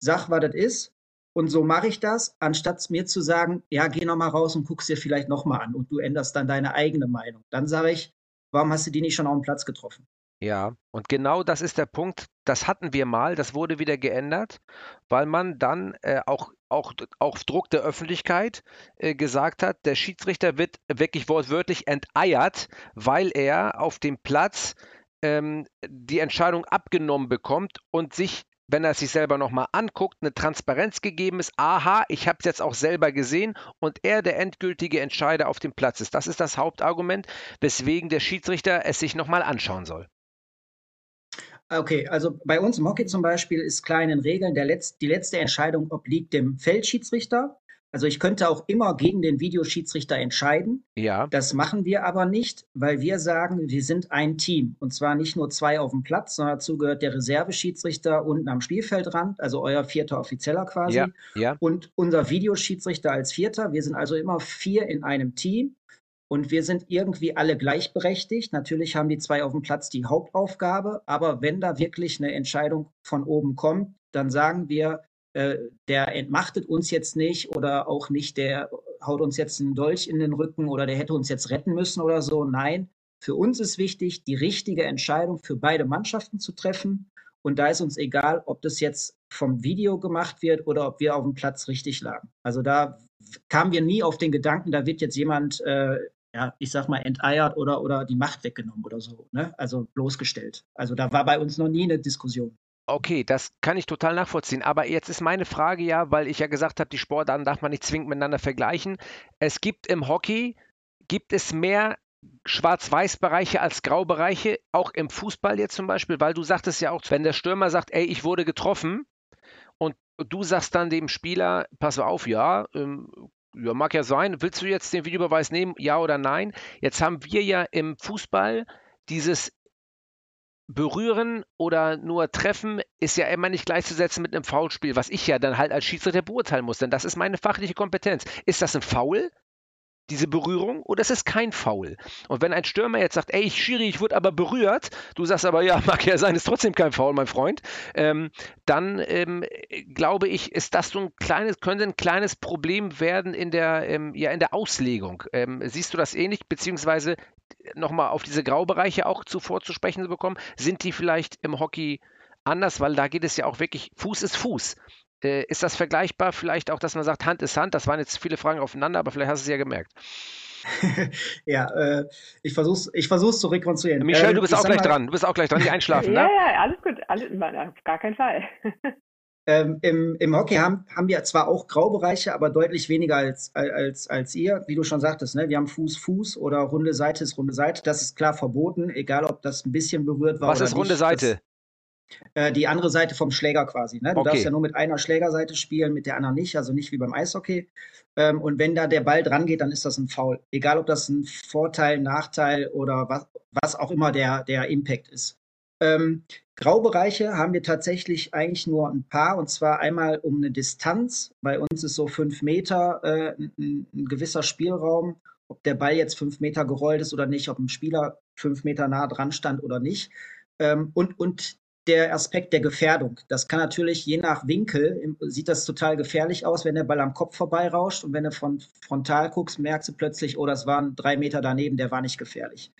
Speaker 2: sag, was das ist. Und so mache ich das, anstatt mir zu sagen, ja, geh noch mal raus und guck's dir vielleicht noch mal an und du änderst dann deine eigene Meinung. Dann sage ich, warum hast du die nicht schon auf dem Platz getroffen?
Speaker 3: Ja, und genau das ist der Punkt. Das hatten wir mal, das wurde wieder geändert, weil man dann äh, auch, auch auf Druck der Öffentlichkeit äh, gesagt hat, der Schiedsrichter wird wirklich wortwörtlich enteiert, weil er auf dem Platz ähm, die Entscheidung abgenommen bekommt und sich wenn er sich selber nochmal anguckt, eine Transparenz gegeben ist, aha, ich habe es jetzt auch selber gesehen und er der endgültige Entscheider auf dem Platz ist. Das ist das Hauptargument, weswegen der Schiedsrichter es sich nochmal anschauen soll.
Speaker 2: Okay, also bei uns im Hockey zum Beispiel ist kleinen Regeln der Letz-, die letzte Entscheidung obliegt dem Feldschiedsrichter. Also ich könnte auch immer gegen den Videoschiedsrichter entscheiden.
Speaker 3: Ja.
Speaker 2: Das machen wir aber nicht, weil wir sagen, wir sind ein Team. Und zwar nicht nur zwei auf dem Platz, sondern dazu gehört der Reserveschiedsrichter unten am Spielfeldrand, also euer vierter Offizieller quasi.
Speaker 3: Ja. Ja.
Speaker 2: Und unser Videoschiedsrichter als vierter. Wir sind also immer vier in einem Team. Und wir sind irgendwie alle gleichberechtigt. Natürlich haben die zwei auf dem Platz die Hauptaufgabe, aber wenn da wirklich eine Entscheidung von oben kommt, dann sagen wir, äh, der entmachtet uns jetzt nicht oder auch nicht, der haut uns jetzt einen Dolch in den Rücken oder der hätte uns jetzt retten müssen oder so. Nein, für uns ist wichtig, die richtige Entscheidung für beide Mannschaften zu treffen. Und da ist uns egal, ob das jetzt vom Video gemacht wird oder ob wir auf dem Platz richtig lagen. Also da kamen wir nie auf den Gedanken, da wird jetzt jemand äh, ja, ich sag mal, enteiert oder, oder die Macht weggenommen oder so, ne? Also bloßgestellt. Also da war bei uns noch nie eine Diskussion.
Speaker 3: Okay, das kann ich total nachvollziehen. Aber jetzt ist meine Frage ja, weil ich ja gesagt habe, die Sportarten darf man nicht zwingend miteinander vergleichen. Es gibt im Hockey, gibt es mehr Schwarz-Weiß-Bereiche als Graubereiche, auch im Fußball jetzt zum Beispiel, weil du sagtest ja auch, wenn der Stürmer sagt, ey, ich wurde getroffen und du sagst dann dem Spieler, pass auf, ja, ähm, Ja, mag ja sein. Willst du jetzt den Videobeweis nehmen? Ja oder nein? Jetzt haben wir ja im Fußball dieses Berühren oder nur treffen ist ja immer nicht gleichzusetzen mit einem Foulspiel, was ich ja dann halt als Schiedsrichter beurteilen muss, denn das ist meine fachliche Kompetenz. Ist das ein Foul? Diese Berührung oder es ist kein Foul. Und wenn ein Stürmer jetzt sagt, ey, ich Schiri, ich wurde aber berührt, du sagst aber, ja, mag ja sein, ist trotzdem kein Foul, mein Freund, ähm, dann ähm, glaube ich, ist das so ein kleines, könnte ein kleines Problem werden in der, ähm, ja, in der Auslegung. Ähm, siehst du das ähnlich, beziehungsweise nochmal auf diese Graubereiche auch zuvor zu sprechen zu bekommen, sind die vielleicht im Hockey anders, weil da geht es ja auch wirklich, Fuß ist Fuß. Äh, ist das vergleichbar? Vielleicht auch, dass man sagt, Hand ist Hand. Das waren jetzt viele Fragen aufeinander, aber vielleicht hast du es ja gemerkt.
Speaker 2: ja, äh, ich versuche ich versuch's zu rekonstruieren.
Speaker 3: Michelle, äh, du bist auch gleich mal, dran. Du bist auch gleich dran, nicht einschlafen,
Speaker 1: ja,
Speaker 3: ne?
Speaker 1: Ja, alles gut. Alles, auf gar keinen Fall.
Speaker 2: Ähm, im, Im Hockey haben, haben wir zwar auch Graubereiche, aber deutlich weniger als, als, als ihr. Wie du schon sagtest, ne? wir haben Fuß, Fuß oder runde Seite ist runde Seite. Das ist klar verboten, egal ob das ein bisschen berührt war
Speaker 3: Was
Speaker 2: oder
Speaker 3: ist runde Seite? Das,
Speaker 2: äh, die andere Seite vom Schläger quasi. Ne? Du okay. darfst ja nur mit einer Schlägerseite spielen, mit der anderen nicht, also nicht wie beim Eishockey. Ähm, und wenn da der Ball dran geht, dann ist das ein Foul. Egal, ob das ein Vorteil, Nachteil oder was, was auch immer der, der Impact ist. Ähm, Graubereiche haben wir tatsächlich eigentlich nur ein paar, und zwar einmal um eine Distanz. Bei uns ist so fünf Meter äh, ein, ein gewisser Spielraum ob der Ball jetzt fünf Meter gerollt ist oder nicht, ob ein Spieler fünf Meter nah dran stand oder nicht. Ähm, und, und der Aspekt der Gefährdung. Das kann natürlich je nach Winkel, sieht das total gefährlich aus, wenn der Ball am Kopf vorbeirauscht und wenn du von frontal guckst, merkst du plötzlich, oh, das waren drei Meter daneben, der war nicht gefährlich.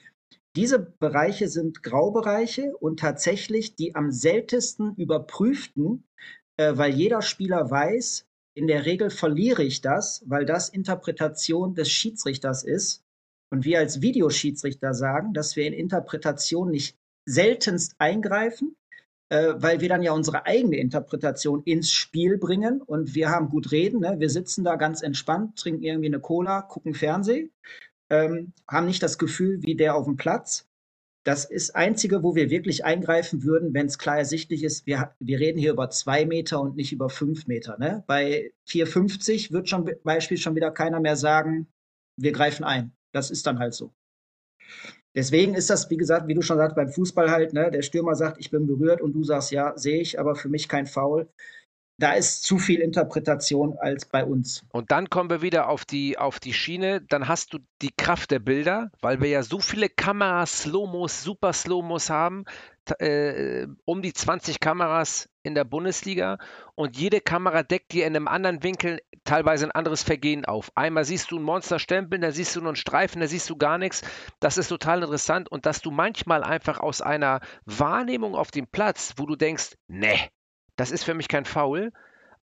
Speaker 2: Diese Bereiche sind Graubereiche und tatsächlich die am seltensten überprüften, äh, weil jeder Spieler weiß, in der Regel verliere ich das, weil das Interpretation des Schiedsrichters ist. Und wir als Videoschiedsrichter sagen, dass wir in Interpretation nicht seltenst eingreifen, äh, weil wir dann ja unsere eigene Interpretation ins Spiel bringen und wir haben gut reden. Ne? Wir sitzen da ganz entspannt, trinken irgendwie eine Cola, gucken Fernsehen, ähm, haben nicht das Gefühl wie der auf dem Platz. Das ist Einzige, wo wir wirklich eingreifen würden, wenn es klar ersichtlich ist, wir, wir reden hier über zwei Meter und nicht über fünf Meter. Ne? Bei 4,50 wird schon Beispiel schon wieder keiner mehr sagen, wir greifen ein. Das ist dann halt so. Deswegen ist das, wie gesagt, wie du schon sagst, beim Fußball halt, ne, der Stürmer sagt, ich bin berührt und du sagst, ja, sehe ich, aber für mich kein Foul. Da ist zu viel Interpretation als bei uns.
Speaker 3: Und dann kommen wir wieder auf die, auf die Schiene. Dann hast du die Kraft der Bilder, weil wir ja so viele Kameras, Slow-Mos, Super Slow-Mos haben äh, um die 20 Kameras in der Bundesliga und jede Kamera deckt dir in einem anderen Winkel teilweise ein anderes Vergehen auf. Einmal siehst du ein Monster stempeln, da siehst du nur einen Streifen, da siehst du gar nichts. Das ist total interessant und dass du manchmal einfach aus einer Wahrnehmung auf dem Platz, wo du denkst, ne, das ist für mich kein Foul,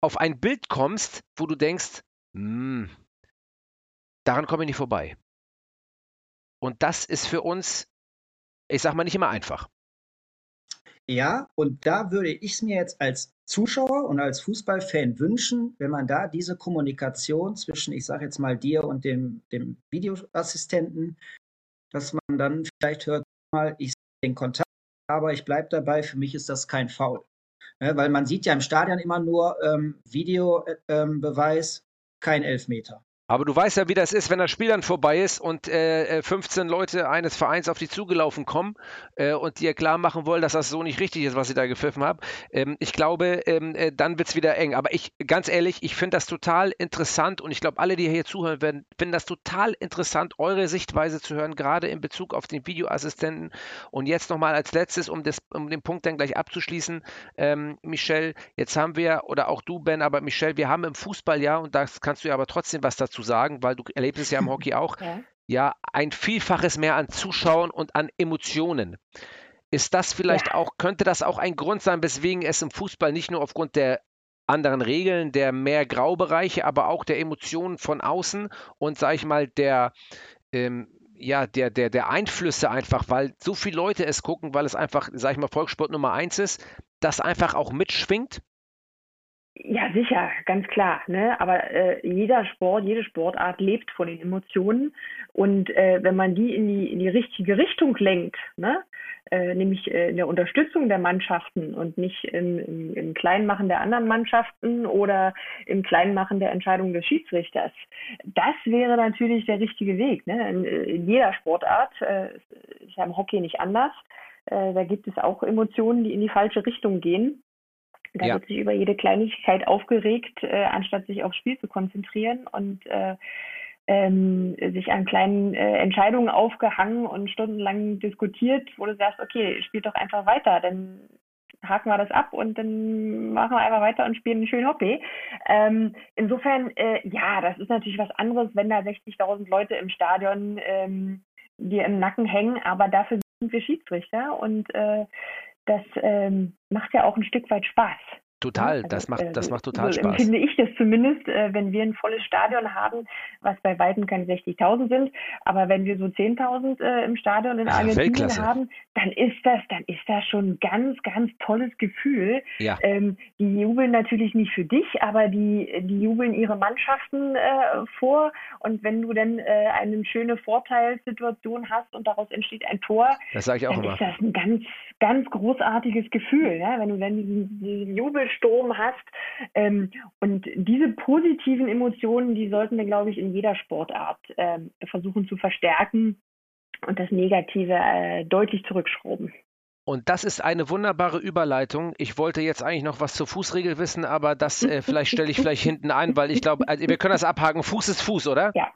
Speaker 3: auf ein Bild kommst, wo du denkst, hm, daran komme ich nicht vorbei. Und das ist für uns, ich sag mal, nicht immer einfach.
Speaker 2: Ja, und da würde ich es mir jetzt als Zuschauer und als Fußballfan wünschen, wenn man da diese Kommunikation zwischen, ich sage jetzt mal dir und dem, dem Videoassistenten, dass man dann vielleicht hört, mal, ich den Kontakt, aber ich bleibe dabei, für mich ist das kein Foul. Ja, weil man sieht ja im Stadion immer nur ähm, Videobeweis, ähm, kein Elfmeter.
Speaker 3: Aber du weißt ja, wie das ist, wenn das Spiel dann vorbei ist und äh, 15 äh, Leute eines Vereins auf dich zugelaufen kommen äh, und dir klar machen wollen, dass das so nicht richtig ist, was ich da gepfiffen habe. Ähm, ich glaube, ähm, äh, dann wird es wieder eng. Aber ich, ganz ehrlich, ich finde das total interessant und ich glaube, alle, die hier zuhören werden, finden das total interessant, eure Sichtweise zu hören, gerade in Bezug auf den Videoassistenten. Und jetzt nochmal als letztes, um, das, um den Punkt dann gleich abzuschließen, ähm, Michelle, jetzt haben wir, oder auch du, Ben, aber Michelle, wir haben im Fußball ja, und da kannst du ja aber trotzdem was dazu dazu sagen, weil du erlebst es ja im Hockey auch, ja. ja, ein Vielfaches mehr an Zuschauern und an Emotionen. Ist das vielleicht ja. auch, könnte das auch ein Grund sein, weswegen es im Fußball nicht nur aufgrund der anderen Regeln, der mehr Graubereiche, aber auch der Emotionen von außen und, sag ich mal, der, ähm, ja, der, der, der Einflüsse einfach, weil so viele Leute es gucken, weil es einfach, sag ich mal, Volkssport Nummer eins ist, das einfach auch mitschwingt?
Speaker 1: Ja, sicher, ganz klar. Ne? Aber äh, jeder Sport, jede Sportart lebt von den Emotionen. Und äh, wenn man die in die, in die richtige Richtung lenkt, ne? äh, nämlich äh, in der Unterstützung der Mannschaften und nicht im, im, im Kleinmachen der anderen Mannschaften oder im Kleinmachen der Entscheidung des Schiedsrichters. Das wäre natürlich der richtige Weg. Ne? In, in jeder Sportart äh, ist ja im Hockey nicht anders. Äh, da gibt es auch Emotionen, die in die falsche Richtung gehen. Da ja. wird sich über jede Kleinigkeit aufgeregt, äh, anstatt sich aufs Spiel zu konzentrieren und äh, ähm, sich an kleinen äh, Entscheidungen aufgehangen und stundenlang diskutiert, wo du sagst, okay, spiel doch einfach weiter, dann haken wir das ab und dann machen wir einfach weiter und spielen einen schönen Hockey. Ähm, insofern, äh, ja, das ist natürlich was anderes, wenn da 60.000 Leute im Stadion ähm, dir im Nacken hängen, aber dafür sind wir Schiedsrichter und äh, das ähm, macht ja auch ein Stück weit Spaß.
Speaker 3: Total, also, das, macht, das macht total
Speaker 1: so
Speaker 3: Spaß.
Speaker 1: Finde ich das zumindest, äh, wenn wir ein volles Stadion haben, was bei weitem keine 60.000 sind, aber wenn wir so 10.000 äh, im Stadion in Argentinien haben, dann ist das, dann ist das schon ein ganz, ganz tolles Gefühl. Ja. Ähm, die jubeln natürlich nicht für dich, aber die, die jubeln ihre Mannschaften äh, vor und wenn du dann äh, eine schöne Vorteilssituation hast und daraus entsteht ein Tor,
Speaker 3: das sage ich auch
Speaker 1: dann
Speaker 3: immer.
Speaker 1: ist das ein ganz, ganz großartiges Gefühl, ja? wenn du dann diesen, diesen Jubel Strom hast. Ähm, und diese positiven Emotionen, die sollten wir, glaube ich, in jeder Sportart ähm, versuchen zu verstärken und das Negative äh, deutlich zurückschrauben.
Speaker 3: Und das ist eine wunderbare Überleitung. Ich wollte jetzt eigentlich noch was zur Fußregel wissen, aber das äh, vielleicht stelle ich vielleicht hinten ein, weil ich glaube, also wir können das abhaken. Fuß ist Fuß, oder?
Speaker 1: Ja.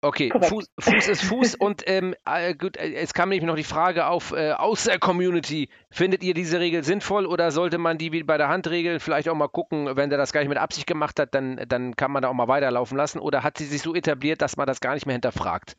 Speaker 3: Okay, Fuß, Fuß, ist Fuß und ähm, äh, gut, äh, es kam nämlich noch die Frage auf äh, aus der Community. Findet ihr diese Regel sinnvoll oder sollte man die wie bei der Handregel vielleicht auch mal gucken, wenn der das gar nicht mit Absicht gemacht hat, dann, dann kann man da auch mal weiterlaufen lassen oder hat sie sich so etabliert, dass man das gar nicht mehr hinterfragt?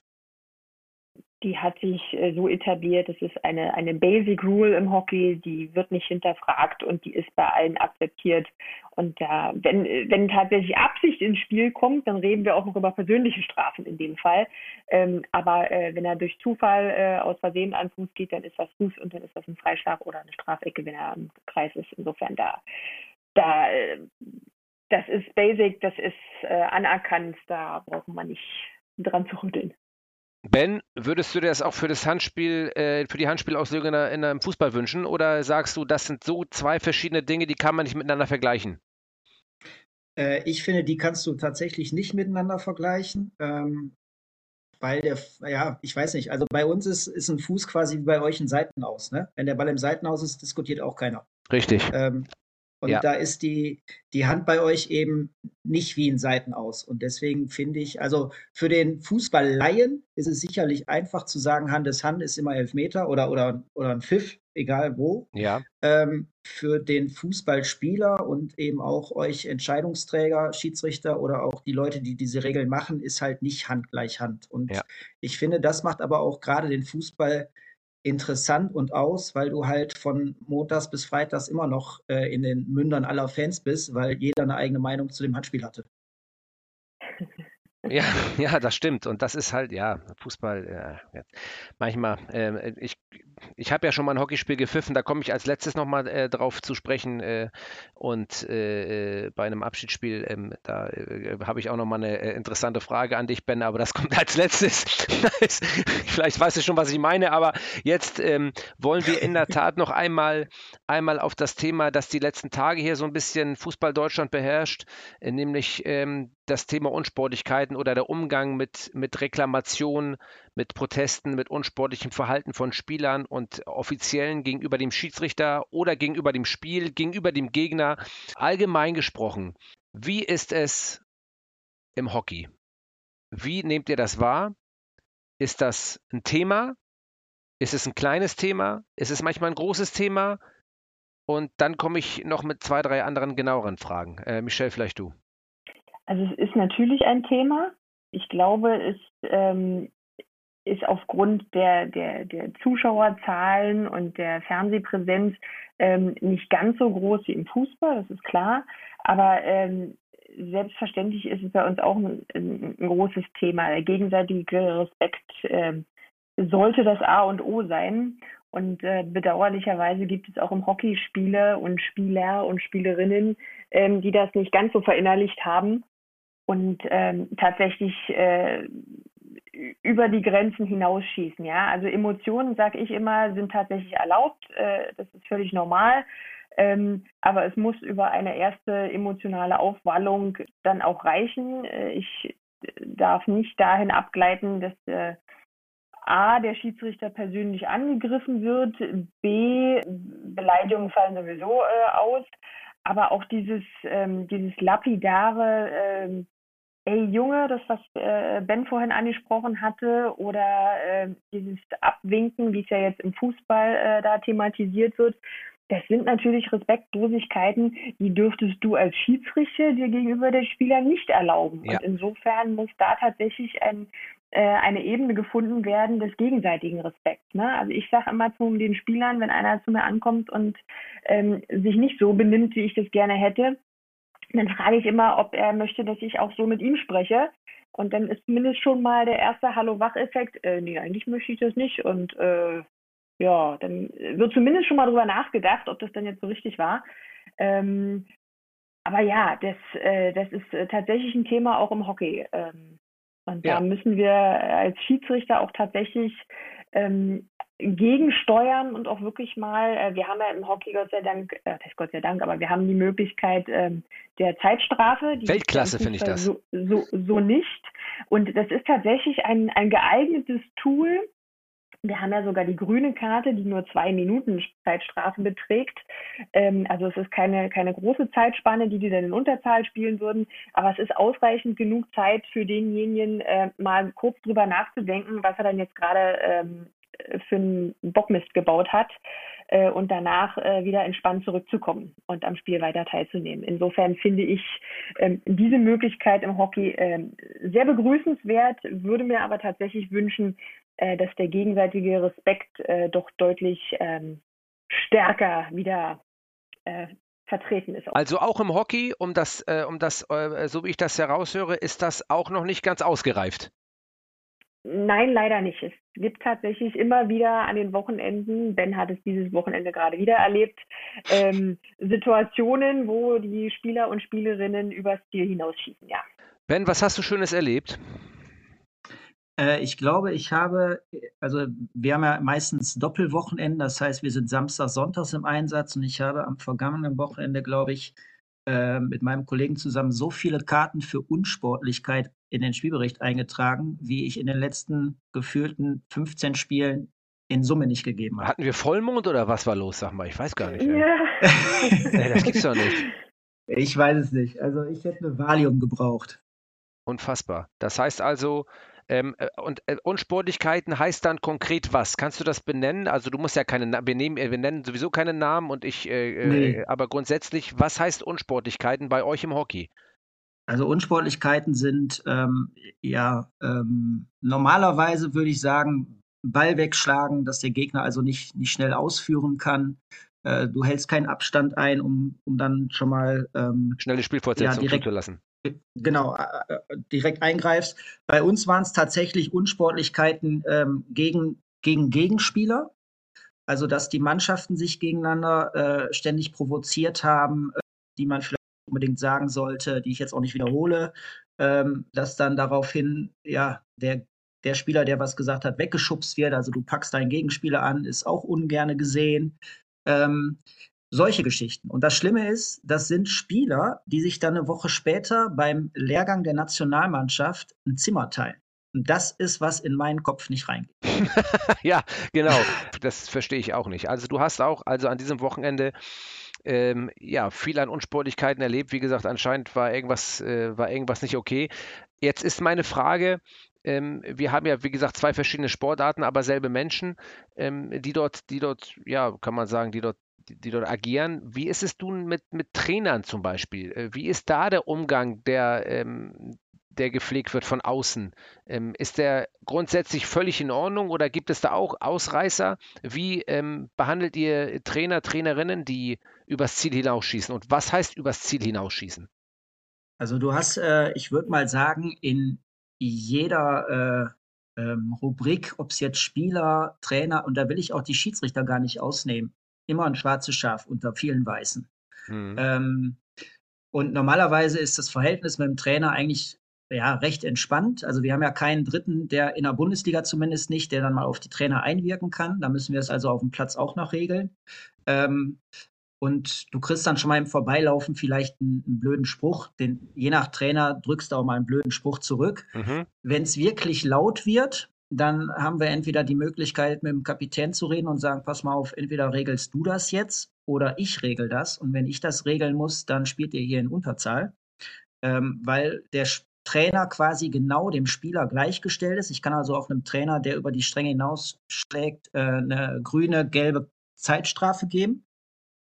Speaker 1: Die hat sich äh, so etabliert, das ist eine, eine Basic Rule im Hockey, die wird nicht hinterfragt und die ist bei allen akzeptiert. Und äh, wenn, wenn tatsächlich Absicht ins Spiel kommt, dann reden wir auch noch über persönliche Strafen in dem Fall. Ähm, aber äh, wenn er durch Zufall äh, aus Versehen an Fuß geht, dann ist das Fuß und dann ist das ein Freischlag oder eine Strafecke, wenn er im Kreis ist. Insofern da, da äh, das ist Basic, das ist äh, anerkannt, da braucht man nicht dran zu rütteln.
Speaker 3: Ben, würdest du dir das auch für das Handspiel, äh, für die Handspielauslegung in, in einem Fußball wünschen? Oder sagst du, das sind so zwei verschiedene Dinge, die kann man nicht miteinander vergleichen?
Speaker 2: Äh, ich finde, die kannst du tatsächlich nicht miteinander vergleichen. Ähm, weil der, ja, ich weiß nicht, also bei uns ist, ist ein Fuß quasi wie bei euch ein Seitenaus. Ne? Wenn der Ball im Seitenaus ist, diskutiert auch keiner.
Speaker 3: Richtig.
Speaker 2: Ähm, und ja. da ist die, die Hand bei euch eben nicht wie in Seiten aus. Und deswegen finde ich, also für den Fußballleien ist es sicherlich einfach zu sagen, Hand ist Hand ist immer Elfmeter oder, oder, oder ein Pfiff, egal wo.
Speaker 3: Ja.
Speaker 2: Ähm, für den Fußballspieler und eben auch euch Entscheidungsträger, Schiedsrichter oder auch die Leute, die diese Regeln machen, ist halt nicht Hand gleich Hand. Und ja. ich finde, das macht aber auch gerade den Fußball interessant und aus, weil du halt von montags bis freitags immer noch äh, in den Mündern aller Fans bist, weil jeder eine eigene Meinung zu dem Handspiel hatte.
Speaker 3: Ja, ja, das stimmt. Und das ist halt, ja, Fußball, äh, manchmal, äh, ich, ich habe ja schon mal ein Hockeyspiel gepfiffen, da komme ich als letztes nochmal äh, drauf zu sprechen. Äh, und äh, äh, bei einem Abschiedsspiel, ähm, da äh, habe ich auch nochmal eine interessante Frage an dich, Ben, aber das kommt als letztes. Vielleicht weißt du schon, was ich meine, aber jetzt ähm, wollen wir in der Tat noch einmal, einmal auf das Thema, das die letzten Tage hier so ein bisschen Fußball Deutschland beherrscht, nämlich ähm, das Thema Unsportlichkeiten oder der Umgang mit, mit Reklamationen, mit Protesten, mit unsportlichem Verhalten von Spielern und Offiziellen gegenüber dem Schiedsrichter oder gegenüber dem Spiel, gegenüber dem Gegner. Allgemein gesprochen, wie ist es im Hockey? Wie nehmt ihr das wahr? Ist das ein Thema? Ist es ein kleines Thema? Ist es manchmal ein großes Thema? Und dann komme ich noch mit zwei, drei anderen genaueren Fragen. Äh, Michelle, vielleicht du.
Speaker 1: Also es ist natürlich ein Thema. Ich glaube, es ähm, ist aufgrund der, der, der Zuschauerzahlen und der Fernsehpräsenz ähm, nicht ganz so groß wie im Fußball, das ist klar. Aber ähm, selbstverständlich ist es bei uns auch ein, ein, großes Thema. Der gegenseitige Respekt äh, sollte das A und O sein. Und äh, bedauerlicherweise gibt es auch im Hockey Spiele und Spieler und Spielerinnen, ähm, die das nicht ganz so verinnerlicht haben und ähm, tatsächlich äh, über die Grenzen hinausschießen. Ja, also Emotionen, sage ich immer, sind tatsächlich erlaubt. Äh, das ist völlig normal. Ähm, aber es muss über eine erste emotionale Aufwallung dann auch reichen. Äh, ich darf nicht dahin abgleiten, dass äh, A, der Schiedsrichter persönlich angegriffen wird, B, Beleidigungen fallen sowieso äh, aus, aber auch dieses, ähm, dieses lapidare, ähm, ey Junge, das, was äh, Ben vorhin angesprochen hatte, oder äh, dieses Abwinken, wie es ja jetzt im Fußball äh, da thematisiert wird, das sind natürlich Respektlosigkeiten, die dürftest du als Schiedsrichter dir gegenüber der Spieler nicht erlauben. Ja. Und insofern muss da tatsächlich ein, äh, eine Ebene gefunden werden des gegenseitigen Respekts. Ne? Also ich sage immer zu den Spielern, wenn einer zu mir ankommt und ähm, sich nicht so benimmt, wie ich das gerne hätte, dann frage ich immer, ob er möchte, dass ich auch so mit ihm spreche. Und dann ist zumindest schon mal der erste Hallo-Wach-Effekt, äh, nee, eigentlich möchte ich das nicht. Und äh, ja, dann wird zumindest schon mal drüber nachgedacht, ob das dann jetzt so richtig war. Ähm, aber ja, das, äh, das ist äh, tatsächlich ein Thema auch im Hockey. Ähm, und ja. da müssen wir als Schiedsrichter auch tatsächlich ähm, gegensteuern und auch wirklich mal, äh, wir haben ja im Hockey Gott sei Dank, äh, Gott sei Dank, aber wir haben die Möglichkeit ähm, der Zeitstrafe. Die
Speaker 3: Weltklasse finde ich das.
Speaker 1: So, so, so nicht. Und das ist tatsächlich ein, ein geeignetes Tool, wir haben ja sogar die grüne Karte, die nur zwei Minuten Zeitstrafe beträgt. Ähm, also es ist keine, keine große Zeitspanne, die die dann in Unterzahl spielen würden, aber es ist ausreichend genug Zeit für denjenigen, äh, mal kurz drüber nachzudenken, was er dann jetzt gerade ähm, für einen Bockmist gebaut hat äh, und danach äh, wieder entspannt zurückzukommen und am Spiel weiter teilzunehmen. Insofern finde ich ähm, diese Möglichkeit im Hockey ähm, sehr begrüßenswert, würde mir aber tatsächlich wünschen, äh, dass der gegenseitige Respekt äh, doch deutlich ähm, stärker wieder äh, vertreten ist.
Speaker 3: Also auch im Hockey, um das, äh, um das, äh, so wie ich das heraushöre, ist das auch noch nicht ganz ausgereift.
Speaker 1: Nein, leider nicht. Es gibt tatsächlich immer wieder an den Wochenenden, Ben hat es dieses Wochenende gerade wieder erlebt, ähm, Situationen, wo die Spieler und Spielerinnen übers Ziel hinausschießen, ja.
Speaker 3: Ben, was hast du Schönes erlebt?
Speaker 2: Äh, ich glaube, ich habe, also wir haben ja meistens Doppelwochenenden, das heißt, wir sind Samstag, Sonntags im Einsatz und ich habe am vergangenen Wochenende, glaube ich, äh, mit meinem Kollegen zusammen so viele Karten für Unsportlichkeit in den Spielbericht eingetragen, wie ich in den letzten gefühlten 15 Spielen in Summe nicht gegeben habe.
Speaker 3: Hatten wir Vollmond oder was war los, sag mal? Ich weiß gar nicht. Ja. Ey, das gibt's doch nicht.
Speaker 2: Ich weiß es nicht. Also ich hätte eine Valium gebraucht.
Speaker 3: Unfassbar. Das heißt also, ähm, äh, und äh, Unsportlichkeiten heißt dann konkret was? Kannst du das benennen? Also du musst ja keine Namen, wir, nehmen, wir nennen sowieso keine Namen und ich, äh, äh, nee. aber grundsätzlich, was heißt Unsportlichkeiten bei euch im Hockey?
Speaker 2: Also Unsportlichkeiten sind ähm, ja ähm, normalerweise würde ich sagen, Ball wegschlagen, dass der Gegner also nicht, nicht schnell ausführen kann. Äh, du hältst keinen Abstand ein, um, um dann schon mal
Speaker 3: ähm, schnelle Spielfortsetzung ja, zu lassen
Speaker 2: genau, äh, äh, direkt eingreifst. Bei uns waren es tatsächlich Unsportlichkeiten ähm, gegen, gegen Gegenspieler. Also, dass die Mannschaften sich gegeneinander äh, ständig provoziert haben, äh, die man vielleicht unbedingt sagen sollte, die ich jetzt auch nicht wiederhole, ähm, dass dann daraufhin, ja, der, der Spieler, der was gesagt hat, weggeschubst wird. Also, du packst deinen Gegenspieler an, ist auch ungerne gesehen. Ähm, solche Geschichten. Und das Schlimme ist, das sind Spieler, die sich dann eine Woche später beim Lehrgang der Nationalmannschaft ein Zimmer teilen. Und das ist, was in meinen Kopf nicht reingeht.
Speaker 3: ja, genau. Das verstehe ich auch nicht. Also du hast auch, also an diesem Wochenende ähm, ja, viel an Unsportlichkeiten erlebt. Wie gesagt, anscheinend war irgendwas, äh, war irgendwas nicht okay. Jetzt ist meine Frage, ähm, wir haben ja, wie gesagt, zwei verschiedene Sportarten, aber selbe Menschen, ähm, die dort, die dort, ja, kann man sagen, die dort die, dort agieren. Wie ist es nun mit, mit Trainern zum Beispiel? Äh, wie ist da der Umgang, der, ähm, der gepflegt wird von außen? Ähm, ist der grundsätzlich völlig in Ordnung oder gibt es da auch Ausreißer? Wie ähm, behandelt ihr Trainer, Trainerinnen, die übers Ziel hinausschießen? Und was heißt übers Ziel hinausschießen?
Speaker 2: Also du hast, äh, ich würde mal sagen, in jeder äh, ähm, Rubrik, ob es jetzt Spieler, Trainer, und da will ich auch die Schiedsrichter gar nicht ausnehmen, immer ein schwarzes Schaf unter vielen Weißen. Mhm. Ähm, und normalerweise ist das Verhältnis mit dem Trainer eigentlich ja recht entspannt. Also wir haben ja keinen Dritten, der in der Bundesliga zumindest nicht, der dann mal auf die Trainer einwirken kann. Da müssen wir es also auf dem Platz auch noch regeln. Ähm, und du kriegst dann schon mal im Vorbeilaufen vielleicht einen, einen, blöden Spruch. Den, je nach Trainer drückst du auch mal einen blöden Spruch zurück. Mhm. Wenn es wirklich laut wird, dann haben wir entweder die Möglichkeit, mit dem Kapitän zu reden und sagen, pass mal auf, entweder regelst du das jetzt oder ich regel das. Und wenn ich das regeln muss, dann spielt ihr hier in Unterzahl. Ähm, weil der Trainer quasi genau dem Spieler gleichgestellt ist. Ich kann also auch einem Trainer, der über die Stränge hinausschlägt, äh, eine grüne, gelbe Zeitstrafe geben.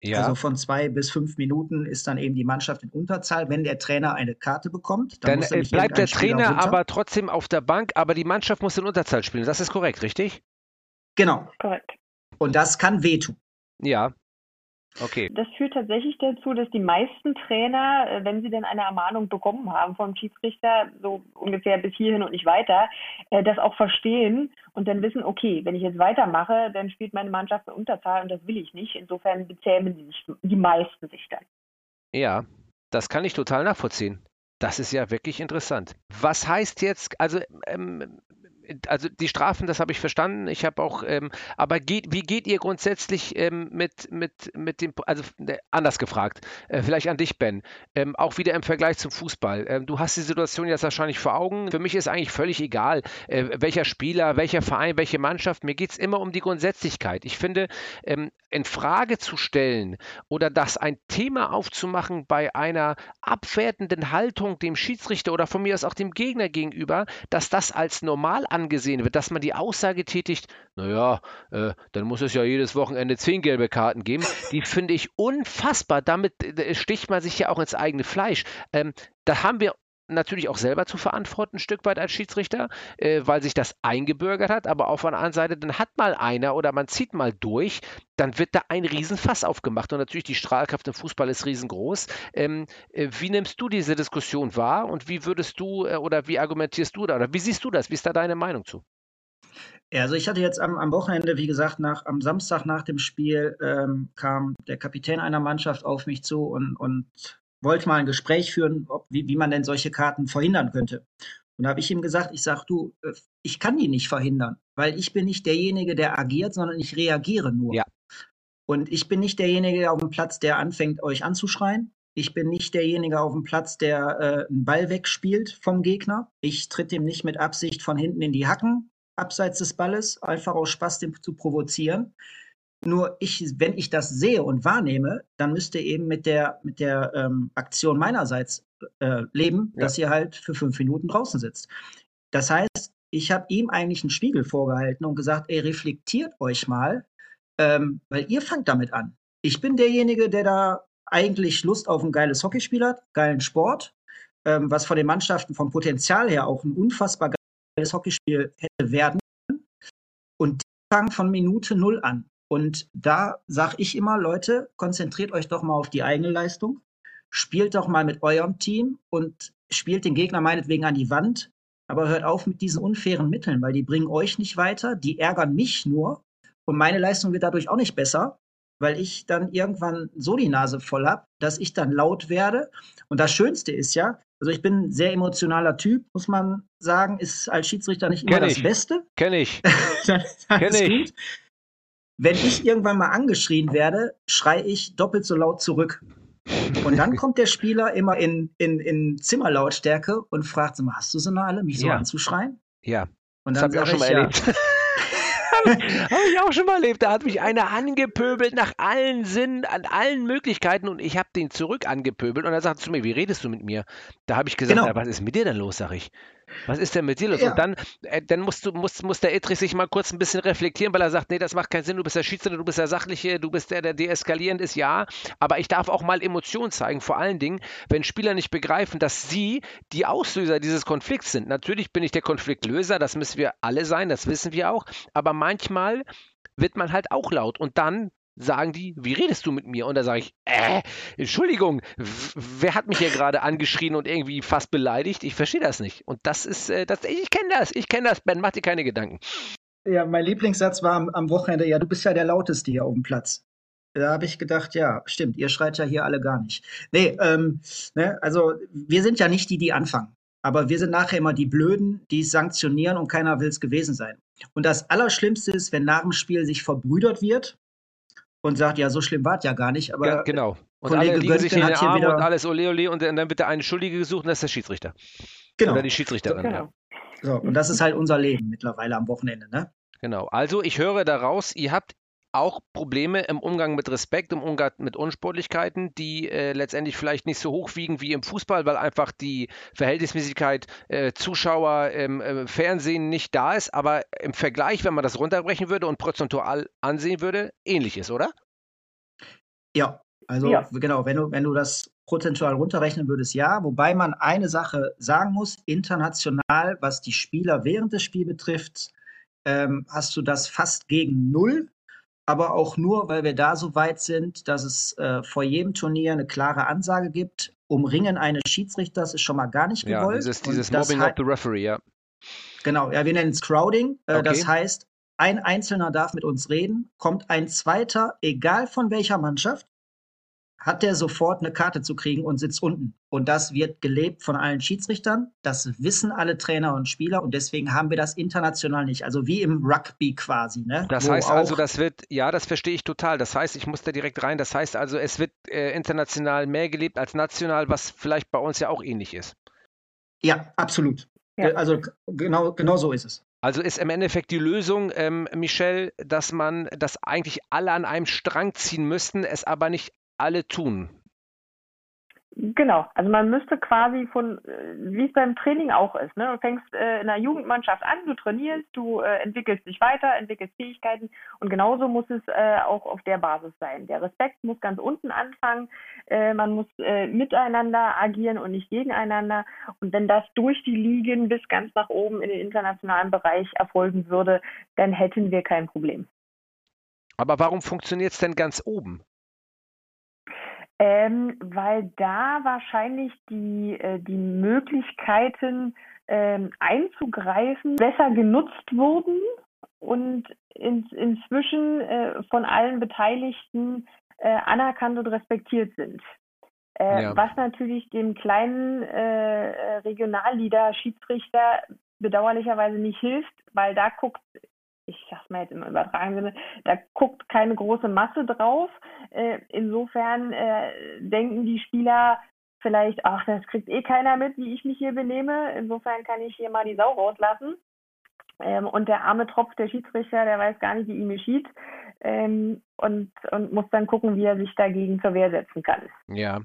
Speaker 2: Ja. Also von zwei bis fünf Minuten ist dann eben die Mannschaft in Unterzahl, wenn der Trainer eine Karte bekommt.
Speaker 3: Dann, dann bleibt der Trainer runter. aber trotzdem auf der Bank, aber die Mannschaft muss in Unterzahl spielen. Das ist korrekt, richtig?
Speaker 2: Genau. Korrekt. Und das kann wehtun.
Speaker 3: Ja. Okay.
Speaker 1: Das führt tatsächlich dazu, dass die meisten Trainer, äh, wenn sie dann eine Ermahnung bekommen haben vom Schiedsrichter, so ungefähr bis hierhin und nicht weiter, äh, das auch verstehen und dann wissen, okay, wenn ich jetzt weitermache, dann spielt meine Mannschaft eine Unterzahl und das will ich nicht. Insofern bezähmen die, sich, die meisten sich dann.
Speaker 3: Ja, das kann ich total nachvollziehen. Das ist ja wirklich interessant. Was heißt jetzt, also ähm, also die Strafen, das habe ich verstanden. Ich habe auch, ähm, aber geht, wie geht ihr grundsätzlich ähm, mit, mit, mit dem, also äh, anders gefragt, äh, vielleicht an dich, Ben, ähm, auch wieder im Vergleich zum Fußball. Ähm, du hast die Situation jetzt wahrscheinlich vor Augen. Für mich ist eigentlich völlig egal, äh, welcher Spieler, welcher Verein, welche Mannschaft. Mir geht es immer um die Grundsätzlichkeit. Ich finde, ähm, in Frage zu stellen oder das ein Thema aufzumachen bei einer abwertenden Haltung dem Schiedsrichter oder von mir aus auch dem Gegner gegenüber, dass das als normal angesehen wird, dass man die Aussage tätigt, naja, äh, dann muss es ja jedes Wochenende zehn gelbe Karten geben, die finde ich unfassbar. Damit äh, sticht man sich ja auch ins eigene Fleisch. Ähm, da haben wir natürlich auch selber zu verantworten, ein Stück weit als Schiedsrichter, äh, weil sich das eingebürgert hat. Aber auf der anderen Seite, dann hat mal einer oder man zieht mal durch, dann wird da ein Riesenfass aufgemacht. Und natürlich die Strahlkraft im Fußball ist riesengroß. Ähm, äh, wie nimmst du diese Diskussion wahr und wie würdest du äh, oder wie argumentierst du da oder wie siehst du das? Wie ist da deine Meinung zu?
Speaker 2: Ja, also ich hatte jetzt am, am Wochenende, wie gesagt, nach, am Samstag nach dem Spiel ähm, kam der Kapitän einer Mannschaft auf mich zu und, und wollte mal ein Gespräch führen, ob, wie, wie man denn solche Karten verhindern könnte. Und da habe ich ihm gesagt, ich sage, du, äh, ich kann die nicht verhindern, weil ich bin nicht derjenige, der agiert, sondern ich reagiere nur. Ja. Und ich bin nicht derjenige auf dem Platz, der anfängt, euch anzuschreien. Ich bin nicht derjenige auf dem Platz, der äh, einen Ball wegspielt vom Gegner. Ich tritt dem nicht mit Absicht von hinten in die Hacken, abseits des Balles, einfach aus Spaß, den zu provozieren. Nur ich, wenn ich das sehe und wahrnehme, dann müsst ihr eben mit der, mit der ähm, Aktion meinerseits äh, leben, ja. dass ihr halt für fünf Minuten draußen sitzt. Das heißt, ich habe ihm eigentlich einen Spiegel vorgehalten und gesagt, ey, reflektiert euch mal, ähm, weil ihr fangt damit an. Ich bin derjenige, der da eigentlich Lust auf ein geiles Hockeyspiel hat, geilen Sport, ähm, was von den Mannschaften vom Potenzial her auch ein unfassbar geiles Hockeyspiel hätte werden. Und die fangen von Minute null an. Und da sage ich immer, Leute, konzentriert euch doch mal auf die eigene Leistung. Spielt doch mal mit eurem Team und spielt den Gegner meinetwegen an die Wand. Aber hört auf mit diesen unfairen Mitteln, weil die bringen euch nicht weiter, die ärgern mich nur. Und meine Leistung wird dadurch auch nicht besser, weil ich dann irgendwann so die Nase voll habe, dass ich dann laut werde. Und das Schönste ist ja, also ich bin ein sehr emotionaler Typ, muss man sagen, ist als Schiedsrichter nicht immer Kenn das Beste.
Speaker 3: Kenn ich.
Speaker 2: Kenn ich. Gut. Wenn ich irgendwann mal angeschrien werde, schreie ich doppelt so laut zurück. Und dann kommt der Spieler immer in, in, in Zimmerlautstärke und fragt, hast du so eine alle, mich so ja. anzuschreien?
Speaker 3: Ja.
Speaker 2: Und dann das habe ich auch schon mal erlebt. Ja,
Speaker 3: Habe ich auch schon mal erlebt. Da hat mich einer angepöbelt nach allen Sinnen, an allen Möglichkeiten und ich habe den zurück angepöbelt und er sagt zu mir, wie redest du mit mir? Da habe ich gesagt, genau. was ist mit dir denn los, sag ich. Was ist denn mit dir los? Ja. Und dann, äh, dann musst du, muss, muss der Edrich sich mal kurz ein bisschen reflektieren, weil er sagt, nee, das macht keinen Sinn, du bist der Schiedsrichter, du bist der Sachliche, du bist der, der deeskalierend ist, ja. Aber ich darf auch mal Emotionen zeigen, vor allen Dingen, wenn Spieler nicht begreifen, dass sie die Auslöser dieses Konflikts sind. Natürlich bin ich der Konfliktlöser, das müssen wir alle sein, das wissen wir auch. Aber manchmal wird man halt auch laut und dann sagen die, wie redest du mit mir? Und da sage ich, äh, Entschuldigung, wer hat mich hier gerade angeschrien und irgendwie fast beleidigt? Ich verstehe das nicht. Und das ist, äh, das, ich kenne das, ich kenne das, Ben, mach dir keine Gedanken.
Speaker 2: Ja, mein Lieblingssatz war am, am Wochenende, ja, du bist ja der Lauteste hier auf dem Platz. Da habe ich gedacht, ja, stimmt, ihr schreit ja hier alle gar nicht. Nee, ähm, ne, also wir sind ja nicht die, die anfangen. aber wir sind nachher immer die Blöden, die es sanktionieren und keiner will es gewesen sein. Und das Allerschlimmste ist, wenn nach dem Spiel sich verbrüdert wird und sagt, ja, so schlimm war es ja gar nicht. Aber
Speaker 3: Ja, genau. Und
Speaker 2: Kollege
Speaker 3: alle liegen sich in den
Speaker 2: hat hier
Speaker 3: Arm
Speaker 2: wieder-
Speaker 3: und alles ole ole und dann wird der eine Schuldige gesucht und das ist der Schiedsrichter.
Speaker 2: genau.
Speaker 3: Oder die Schiedsrichterin.
Speaker 1: Genau.
Speaker 3: Ja.
Speaker 2: So, und das ist halt unser Leben mittlerweile am Wochenende, ne?
Speaker 3: Genau. Also ich höre daraus, ihr habt auch Probleme im Umgang mit Respekt, im Umgang mit Unsportlichkeiten, die äh, letztendlich vielleicht nicht so hoch wiegen wie im Fußball, weil einfach die Verhältnismäßigkeit äh, Zuschauer im äh, Fernsehen nicht da ist, aber im Vergleich, wenn man das runterbrechen würde und prozentual ansehen würde, ähnlich ist, oder?
Speaker 2: Ja, also
Speaker 1: Ja.
Speaker 2: genau, wenn du, wenn du das prozentual runterrechnen würdest, ja. Wobei man eine Sache sagen muss, international, was die Spieler während des Spiels betrifft, ähm, hast du das fast gegen null. Aber auch nur, weil wir da so weit sind, dass es äh, vor jedem Turnier eine klare Ansage gibt. Umringen eines Schiedsrichters ist schon mal gar nicht
Speaker 3: Ja,
Speaker 2: gewollt.
Speaker 3: dieses,
Speaker 2: Und
Speaker 3: dieses
Speaker 2: das
Speaker 3: Mobbing of the Referee, ja.
Speaker 2: Genau, ja, wir nennen es Crowding. Äh,
Speaker 3: Okay.
Speaker 2: Das heißt, ein Einzelner darf mit uns reden, kommt ein zweiter, egal von welcher Mannschaft, hat der sofort eine Karte zu kriegen und sitzt unten. Und das wird gelebt von allen Schiedsrichtern. Das wissen alle Trainer und Spieler und deswegen haben wir das international nicht. Also wie im Rugby quasi. Ne?
Speaker 3: Das
Speaker 2: Wo
Speaker 3: heißt also, das wird, ja, das verstehe ich total. Das heißt, ich muss da direkt rein. Das heißt also, es wird äh, international mehr gelebt als national, was vielleicht bei uns ja auch ähnlich ist.
Speaker 2: Ja, absolut.
Speaker 1: Ja.
Speaker 2: Äh, Also genau, genau so ist es.
Speaker 3: Also ist im Endeffekt die Lösung, ähm, Michelle, dass man, dass eigentlich alle an einem Strang ziehen müssten, es aber nicht alle tun.
Speaker 1: Genau, also man müsste quasi von, äh, wie es beim Training auch ist, ne? Du fängst äh, in einer Jugendmannschaft an, du trainierst, du äh, entwickelst dich weiter, entwickelst Fähigkeiten und genauso muss es äh, auch auf der Basis sein. Der Respekt muss ganz unten anfangen, äh, man muss äh, miteinander agieren und nicht gegeneinander und wenn das durch die Ligen bis ganz nach oben in den internationalen Bereich erfolgen würde, dann hätten wir kein Problem.
Speaker 3: Aber warum funktioniert es denn ganz oben?
Speaker 1: Ähm, weil da wahrscheinlich die, äh, die Möglichkeiten ähm, einzugreifen besser genutzt wurden und in, inzwischen äh, von allen Beteiligten äh, anerkannt und respektiert sind. Äh,
Speaker 3: Ja.
Speaker 1: Was natürlich dem kleinen äh, äh, Regionalliga-Schiedsrichter bedauerlicherweise nicht hilft, weil da guckt, ich sag's mal jetzt im übertragenen Sinne, da guckt keine große Masse drauf. Äh, insofern äh, denken die Spieler vielleicht, ach, das kriegt eh keiner mit, wie ich mich hier benehme. Insofern kann ich hier mal die Sau rauslassen. Ähm, und der arme Tropf, der Schiedsrichter, der weiß gar nicht, wie ihm geschieht ähm, und, und muss dann gucken, wie er sich dagegen zur Wehr setzen kann.
Speaker 3: Ja,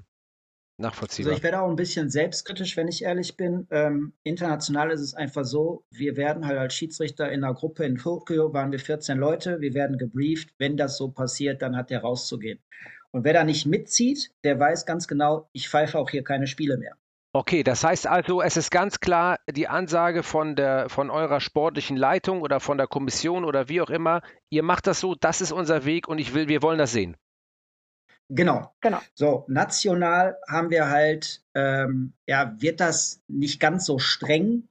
Speaker 2: Also
Speaker 3: nachvollziehbar.
Speaker 2: ich werde auch ein bisschen selbstkritisch, wenn ich ehrlich bin. Ähm, international ist es einfach so, wir werden halt als Schiedsrichter in einer Gruppe in Tokio, waren wir 14 Leute, wir werden gebrieft, wenn das so passiert, dann hat der rauszugehen. Und wer da nicht mitzieht, der weiß ganz genau, ich pfeife auch hier keine Spiele mehr.
Speaker 3: Okay, das heißt also, es ist ganz klar die Ansage von der, von eurer sportlichen Leitung oder von der Kommission oder wie auch immer, ihr macht das so, das ist unser Weg und ich will, wir wollen das sehen.
Speaker 2: Genau.
Speaker 1: Genau.
Speaker 2: So, national haben wir halt, ähm, ja, wird das nicht ganz so streng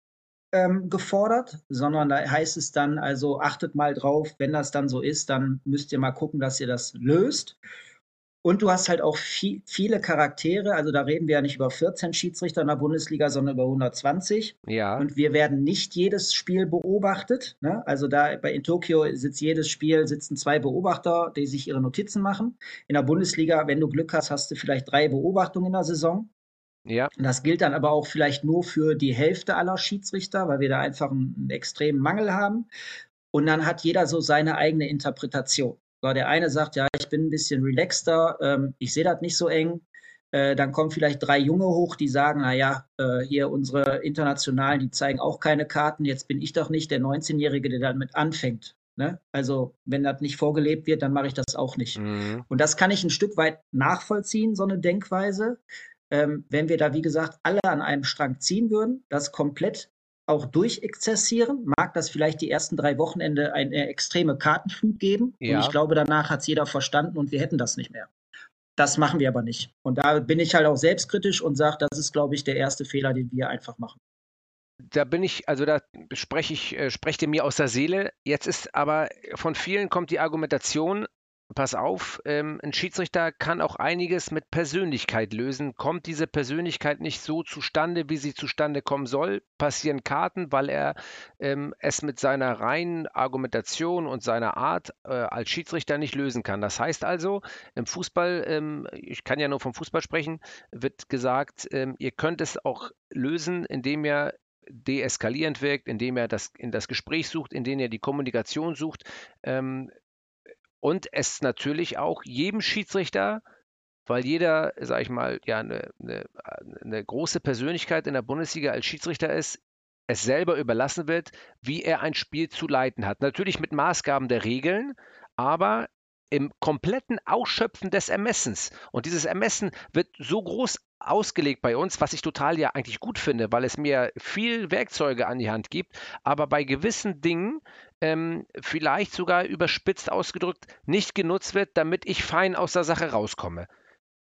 Speaker 2: ähm, gefordert, sondern da heißt es dann, also achtet mal drauf, wenn das dann so ist, dann müsst ihr mal gucken, dass ihr das löst. Und du hast halt auch viel, viele Charaktere, also da reden wir ja nicht über 14 Schiedsrichter in der Bundesliga, sondern über 120.
Speaker 3: Ja,
Speaker 2: Und wir werden nicht jedes Spiel beobachtet. Ne? Also da bei in Tokio sitzt jedes Spiel, sitzen zwei Beobachter, die sich ihre Notizen machen. In der Bundesliga, wenn du Glück hast, hast du vielleicht drei Beobachtungen in der Saison.
Speaker 3: ja,
Speaker 2: Und das gilt dann aber auch vielleicht nur für die Hälfte aller Schiedsrichter, weil wir da einfach einen, einen extremen Mangel haben. Und dann hat jeder so seine eigene Interpretation. So, der eine sagt, ja, ich bin ein bisschen relaxter, ähm, ich sehe das nicht so eng. Äh, dann kommen vielleicht drei Junge hoch, die sagen, na ja, äh, hier unsere Internationalen, die zeigen auch keine Karten. Jetzt bin ich doch nicht der 19-Jährige, der damit anfängt. Ne? Also wenn das nicht vorgelebt wird, dann mache ich das auch nicht.
Speaker 3: mhm.
Speaker 2: Und das kann ich ein Stück weit nachvollziehen, so eine Denkweise. Ähm, wenn wir da, wie gesagt, alle an einem Strang ziehen würden, das komplett auch durchexzessieren, mag das vielleicht die ersten drei Wochenende eine extreme Kartenflut geben.
Speaker 3: Ja.
Speaker 2: Und ich glaube, danach hat es jeder verstanden und wir hätten das nicht mehr. Das machen wir aber nicht. Und da bin ich halt auch selbstkritisch und sage, das ist, glaube ich, der erste Fehler, den wir einfach machen.
Speaker 3: Da bin ich, also da spreche ich, äh, sprecht ihr mir aus der Seele. Jetzt ist aber von vielen kommt die Argumentation, pass auf, ähm, ein Schiedsrichter kann auch einiges mit Persönlichkeit lösen. Kommt diese Persönlichkeit nicht so zustande, wie sie zustande kommen soll, passieren Karten, weil er ähm, es mit seiner reinen Argumentation und seiner Art äh, als Schiedsrichter nicht lösen kann. Das heißt also, im Fußball, ähm, ich kann ja nur vom Fußball sprechen, wird gesagt, ähm, ihr könnt es auch lösen, indem ihr deeskalierend wirkt, indem er das in das Gespräch sucht, indem er die Kommunikation sucht ähm, und es natürlich auch jedem Schiedsrichter, weil jeder, sag ich mal, ja eine, eine, eine große Persönlichkeit in der Bundesliga als Schiedsrichter ist, es selber überlassen wird, wie er ein Spiel zu leiten hat. Natürlich mit Maßgaben der Regeln, aber im kompletten Ausschöpfen des Ermessens. Und dieses Ermessen wird so groß ausgelegt bei uns, was ich total ja eigentlich gut finde, weil es mir viel Werkzeuge an die Hand gibt, aber bei gewissen Dingen ähm, vielleicht sogar überspitzt ausgedrückt nicht genutzt wird, damit ich fein aus der Sache rauskomme.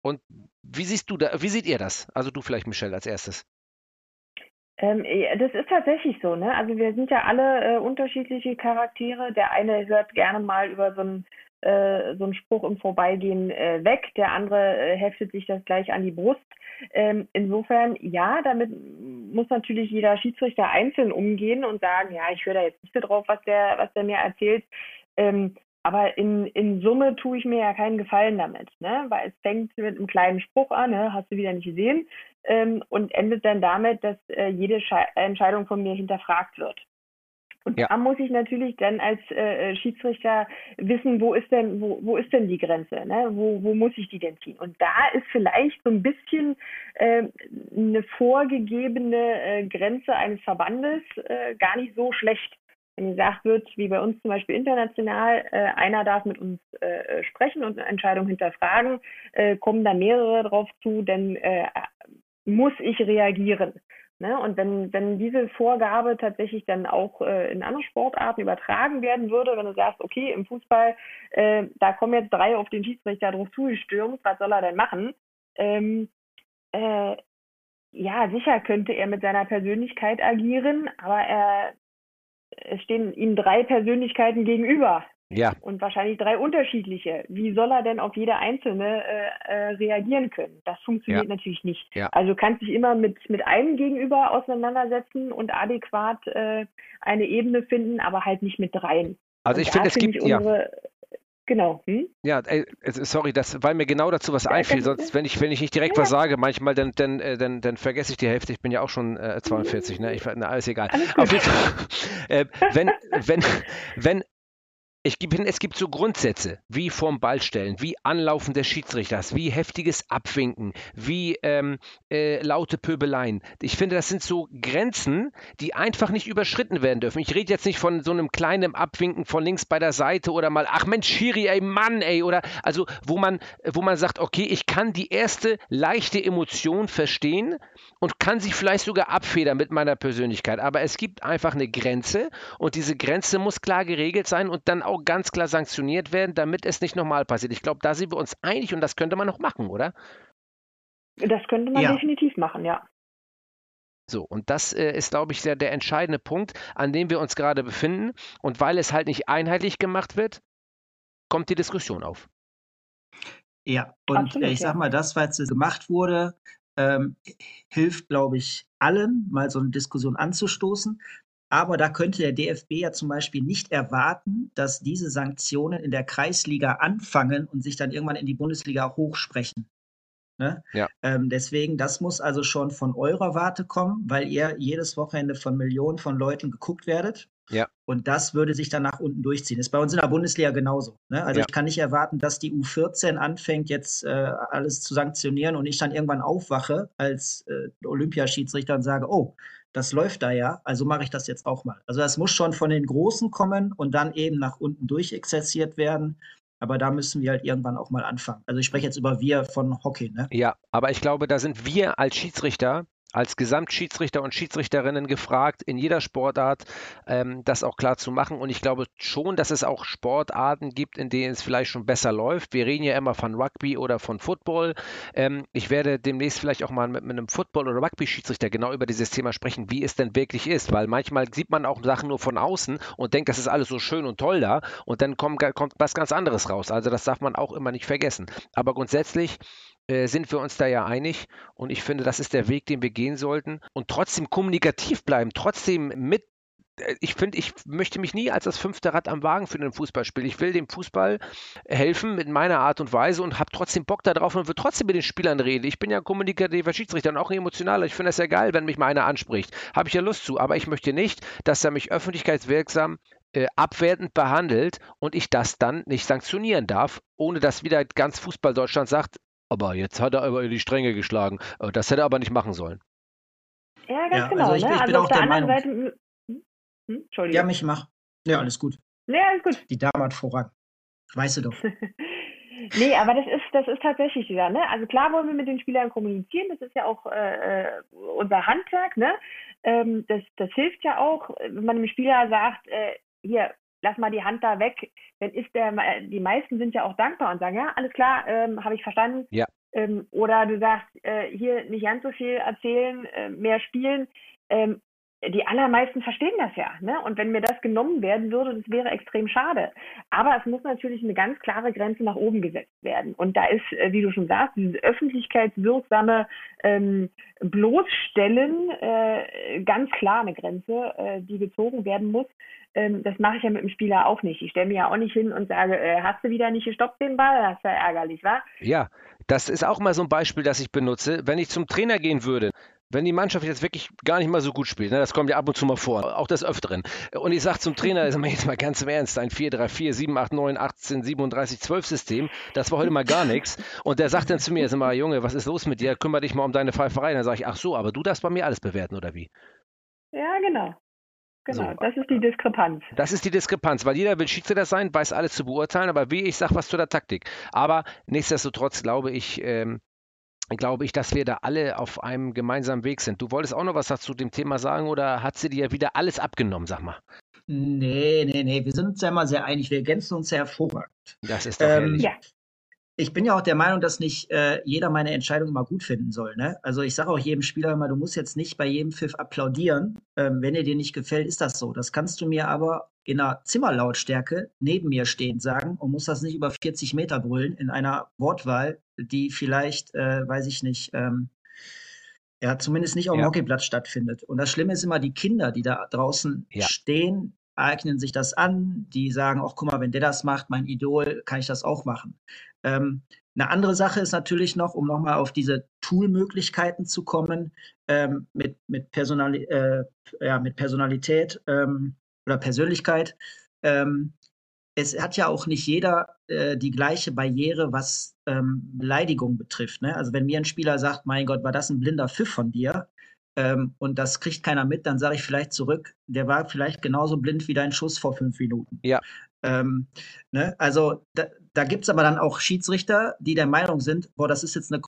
Speaker 3: Und wie siehst du da, wie seht ihr das? Also du vielleicht, Michelle, als erstes.
Speaker 1: Ähm, das ist tatsächlich so, ne? Also wir sind ja alle äh, unterschiedliche Charaktere. Der eine hört gerne mal über so ein äh, so ein Spruch im Vorbeigehen äh, weg, der andere äh, heftet sich das gleich an die Brust. Ähm, insofern, ja, damit muss natürlich jeder Schiedsrichter einzeln umgehen und sagen, ja, ich höre da jetzt nicht so drauf, was der, was der mir erzählt. Ähm, aber in, in Summe tue ich mir ja keinen Gefallen damit, ne? weil es fängt mit einem kleinen Spruch an, ne? hast du wieder nicht gesehen, ähm, und endet dann damit, dass äh, jede Sche Entscheidung von mir hinterfragt wird. Und ja. da muss ich natürlich dann als äh, Schiedsrichter wissen, wo ist denn, wo, wo ist denn die Grenze? Ne? Wo, wo muss ich die denn ziehen? Und da ist vielleicht so ein bisschen äh, eine vorgegebene äh, Grenze eines Verbandes äh, gar nicht so schlecht. Wenn gesagt wird, wie bei uns zum Beispiel international, äh, einer darf mit uns äh, sprechen und eine Entscheidung hinterfragen, kommen da mehrere drauf zu, dann muss ich reagieren. Ne? Und wenn, wenn diese Vorgabe tatsächlich dann auch äh, in andere Sportarten übertragen werden würde, wenn du sagst, okay, im Fußball, äh, da kommen jetzt drei auf den Schiedsrichter drauf zugestürmt, was soll er denn machen? Ähm, äh, ja, sicher könnte er mit seiner Persönlichkeit agieren, aber er, es stehen ihm drei Persönlichkeiten gegenüber. Ja. Und wahrscheinlich drei unterschiedliche. Wie soll er denn auf jede einzelne äh, äh, reagieren können? Das funktioniert ja. natürlich nicht. Ja. Also du kannst dich immer mit, mit einem gegenüber auseinandersetzen und adäquat äh, eine Ebene finden, aber halt nicht mit dreien.
Speaker 3: Also und ich finde, es gibt unsere, ja.
Speaker 1: Genau. Hm?
Speaker 3: Ja, ey, sorry, das, weil mir genau dazu was einfiel. Sonst, wenn ich, wenn ich nicht direkt ja. was sage, manchmal, dann, dann, äh, dann, dann vergesse ich die Hälfte. Ich bin ja auch schon äh, 42, ne? Ich, na, alles egal. Alles Auf jeden Fall, äh, wenn, wenn, wenn ich hin, es gibt so Grundsätze, wie vorm Ball stellen, wie Anlaufen des Schiedsrichters, wie heftiges Abwinken, wie ähm, äh, laute Pöbeleien. Ich finde, das sind so Grenzen, die einfach nicht überschritten werden dürfen. Ich rede jetzt nicht von so einem kleinen Abwinken von links bei der Seite oder mal, ach Mensch, Schiri, ey Mann, ey, oder also wo man, wo man sagt, okay, ich kann die erste leichte Emotion verstehen und kann sie vielleicht sogar abfedern mit meiner Persönlichkeit. Aber es gibt einfach eine Grenze und diese Grenze muss klar geregelt sein und dann auch ganz klar sanktioniert werden, damit es nicht nochmal passiert. Ich glaube, da sind wir uns einig und das könnte man noch machen, oder?
Speaker 1: Das könnte man ja. definitiv machen, ja.
Speaker 3: So, und das äh, ist, glaube ich, der, der entscheidende Punkt, an dem wir uns gerade befinden. Und weil es halt nicht einheitlich gemacht wird, kommt die Diskussion auf.
Speaker 2: Ja, und Absolut, äh, ich sag mal, das, was gemacht wurde, ähm, hilft, glaube ich, allen, mal so eine Diskussion anzustoßen. Aber da könnte der DFB ja zum Beispiel nicht erwarten, dass diese Sanktionen in der Kreisliga anfangen und sich dann irgendwann in die Bundesliga hochsprechen. Ne? Ja. Ähm, deswegen, das muss also schon von eurer Warte kommen, weil ihr jedes Wochenende von Millionen von Leuten geguckt werdet. Ja. Und das würde sich dann nach unten durchziehen. Ist bei uns in der Bundesliga genauso. Ne? Also ja. ich kann nicht erwarten, dass die U14 anfängt, jetzt äh, alles zu sanktionieren und ich dann irgendwann aufwache als äh, Olympiaschiedsrichter und sage, oh, das läuft da ja, also mache ich das jetzt auch mal. Also das muss schon von den Großen kommen und dann eben nach unten durchexerziert werden. Aber da müssen wir halt irgendwann auch mal anfangen. Also ich spreche jetzt über wir von Hockey, ne?
Speaker 3: Ja, aber ich glaube, da sind wir als Schiedsrichter als Gesamtschiedsrichter und Schiedsrichterinnen gefragt, in jeder Sportart ähm, das auch klar zu machen. Und ich glaube schon, dass es auch Sportarten gibt, in denen es vielleicht schon besser läuft. Wir reden ja immer von Rugby oder von Football. Ähm, ich werde demnächst vielleicht auch mal mit, mit einem Football- oder Rugby-Schiedsrichter genau über dieses Thema sprechen, wie es denn wirklich ist. Weil manchmal sieht man auch Sachen nur von außen und denkt, das ist alles so schön und toll da. Und dann kommt, kommt was ganz anderes raus. Also das darf man auch immer nicht vergessen. Aber grundsätzlich äh, sind wir uns da ja einig. Und ich finde, das ist der Weg, den wir gehen sollten. Und trotzdem kommunikativ bleiben, trotzdem mit äh, ich finde, ich möchte mich nie als das fünfte Rad am Wagen für ein Fußballspiel. Ich will dem Fußball helfen mit meiner Art und Weise und habe trotzdem Bock darauf und will trotzdem mit den Spielern reden. Ich bin ja kommunikativer Schiedsrichter und auch emotionaler. Ich finde das ja geil, wenn mich mal einer anspricht. Habe ich ja Lust zu. Aber ich möchte nicht, dass er mich öffentlichkeitswirksam äh, abwertend behandelt und ich das dann nicht sanktionieren darf, ohne dass wieder ganz Fußball Deutschland sagt, aber jetzt hat er über die Stränge geschlagen. Äh, das hätte er aber nicht machen sollen.
Speaker 1: Ja, ganz ja, genau. Also ich, ne? ich also bin auch der, der Meinung. Seite, hm?
Speaker 2: hm? Entschuldigung. Ja, mich mach. Ja, alles gut.
Speaker 1: Ja, alles gut.
Speaker 2: Die Dame hat Vorrang. Weißt du doch.
Speaker 1: nee, aber das ist, das ist tatsächlich wieder, ne? Also klar wollen wir mit den Spielern kommunizieren, das ist ja auch äh, äh, unser Handwerk, ne? Ähm, das, das hilft ja auch, wenn man dem Spieler sagt, äh, hier, lass mal die Hand da weg, dann ist der, die meisten sind ja auch dankbar und sagen, ja, alles klar, ähm, habe ich verstanden.
Speaker 3: Ja.
Speaker 1: Ähm, oder du sagst, äh, hier nicht ganz so viel erzählen, äh, mehr spielen. Ähm, die allermeisten verstehen das ja. Ne? Und wenn mir das genommen werden würde, das wäre extrem schade. Aber es muss natürlich eine ganz klare Grenze nach oben gesetzt werden. Und da ist, äh, wie du schon sagst, dieses öffentlichkeitswirksame ähm, Bloßstellen äh, ganz klar eine Grenze, äh, die gezogen werden muss. Ähm, das mache ich ja mit dem Spieler auch nicht. Ich stelle mir ja auch nicht hin und sage, äh, hast du wieder nicht gestoppt den Ball? Das ist ja ärgerlich, wa?
Speaker 3: Ja, das ist auch mal so ein Beispiel, das ich benutze. Wenn ich zum Trainer gehen würde, wenn die Mannschaft jetzt wirklich gar nicht mal so gut spielt, ne, das kommt ja ab und zu mal vor, auch des Öfteren. Und ich sage zum Trainer, das jetzt mal ganz im Ernst, ein 4, 3, 4, 7, 8, 9, 18, 37, 12 System, das war heute mal gar nichts. Und der sagt dann zu mir, sag mal, Junge, was ist los mit dir? Kümmere dich mal um deine Pfeiferei. Dann sage ich, ach so, aber du darfst bei mir alles bewerten, oder wie?
Speaker 1: Ja, genau. Genau, so. das ist die Diskrepanz.
Speaker 3: Das ist die Diskrepanz, weil jeder will Schiedsrichter sein, weiß alles zu beurteilen, aber wie ich sage was zu der Taktik. Aber nichtsdestotrotz glaube ich, ähm, glaube ich, dass wir da alle auf einem gemeinsamen Weg sind. Du wolltest auch noch was dazu dem Thema sagen oder hat sie dir wieder alles abgenommen, sag mal?
Speaker 2: Nee, nee, nee, wir sind uns ja immer sehr einig, wir ergänzen uns sehr hervorragend.
Speaker 3: Das ist doch ähm. Ja
Speaker 2: ich bin ja auch der Meinung, dass nicht äh, jeder meine Entscheidung immer gut finden soll. Ne? Also ich sage auch jedem Spieler immer, du musst jetzt nicht bei jedem Pfiff applaudieren. Ähm, wenn er dir nicht gefällt, ist das so. Das kannst du mir aber in einer Zimmerlautstärke neben mir stehend sagen und musst das nicht über 40 Meter brüllen in einer Wortwahl, die vielleicht, äh, weiß ich nicht, ähm, ja, zumindest nicht auf dem ja. Hockeyplatz stattfindet. Und das Schlimme ist immer die Kinder, die da draußen ja. stehen, eignen sich das an, die sagen, auch guck mal, wenn der das macht, mein Idol, kann ich das auch machen. Ähm, eine andere Sache ist natürlich noch, um nochmal auf diese Toolmöglichkeiten zu kommen, ähm, mit, mit, Personal, äh, ja, mit Personalität ähm, oder Persönlichkeit. Ähm, es hat ja auch nicht jeder äh, die gleiche Barriere, was ähm, Beleidigung betrifft. Ne? Also wenn mir ein Spieler sagt, mein Gott, war das ein blinder Pfiff von dir, ähm, und das kriegt keiner mit, dann sage ich vielleicht zurück, der war vielleicht genauso blind wie dein Schuss vor fünf Minuten.
Speaker 3: Ja.
Speaker 2: Ähm, ne? Also da, da gibt es aber dann auch Schiedsrichter, die der Meinung sind, boah, das ist jetzt eine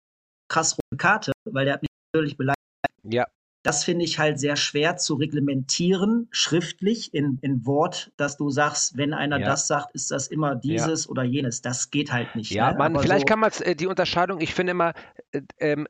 Speaker 2: krass rote Karte, weil der hat mich natürlich beleidigt.
Speaker 3: Ja.
Speaker 2: Das finde ich halt sehr schwer zu reglementieren, schriftlich in, in Wort, dass du sagst, wenn einer ja. das sagt, ist das immer dieses ja. oder jenes. Das geht halt nicht.
Speaker 3: Ja, ne? man, vielleicht so kann man äh, die Unterscheidung, ich finde immer, äh, ähm,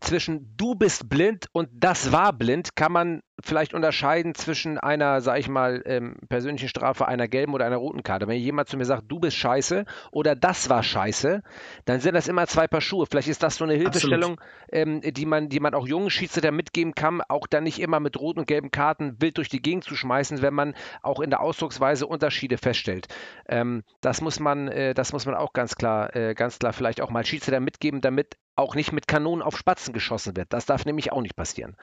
Speaker 3: zwischen du bist blind und das war blind, kann man vielleicht unterscheiden zwischen einer, sag ich mal, ähm, persönlichen Strafe, einer gelben oder einer roten Karte. Wenn jemand zu mir sagt, du bist scheiße oder das war scheiße, dann sind das immer zwei Paar Schuhe. Vielleicht ist das so eine Hilfestellung, ähm, die, man, die man auch jungen Schiedsrichter mitgeben kann, auch dann nicht immer mit roten und gelben Karten wild durch die Gegend zu schmeißen, wenn man auch in der Ausdrucksweise Unterschiede feststellt. Ähm, das, muss man, äh, das muss man auch ganz klar, äh, ganz klar vielleicht auch mal Schiedsrichter mitgeben, damit auch nicht mit Kanonen auf Spatzen geschossen wird. Das darf nämlich auch nicht passieren.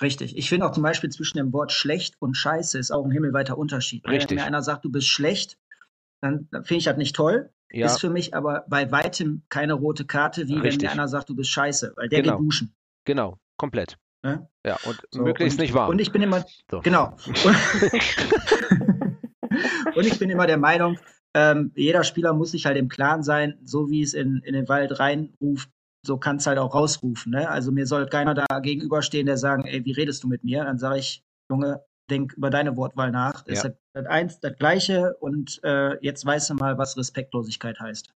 Speaker 2: Richtig. Ich finde auch zum Beispiel zwischen dem Wort schlecht und scheiße ist auch ein himmelweiter Unterschied.
Speaker 3: Richtig.
Speaker 2: Wenn mir einer sagt, du bist schlecht, dann finde ich das nicht toll. Ja. Ist für mich aber bei weitem keine rote Karte, wie Richtig. wenn mir einer sagt, du bist scheiße, weil der
Speaker 3: genau.
Speaker 2: geht duschen.
Speaker 3: Genau, komplett.
Speaker 2: Ne?
Speaker 3: Ja, und so, möglichst und, nicht warm.
Speaker 2: Und ich bin immer, so. genau. und ich bin immer der Meinung, ähm, jeder Spieler muss sich halt im Klaren sein, so wie es in, in den Wald reinruft, so kann es halt auch rausrufen. Ne? Also mir soll keiner da gegenüberstehen, der sagen, ey, wie redest du mit mir? Dann sage ich, Junge, denk über deine Wortwahl nach. Das
Speaker 3: Ja.
Speaker 2: ist das, das eins, das Gleiche und äh, jetzt weißt du mal, was Respektlosigkeit heißt.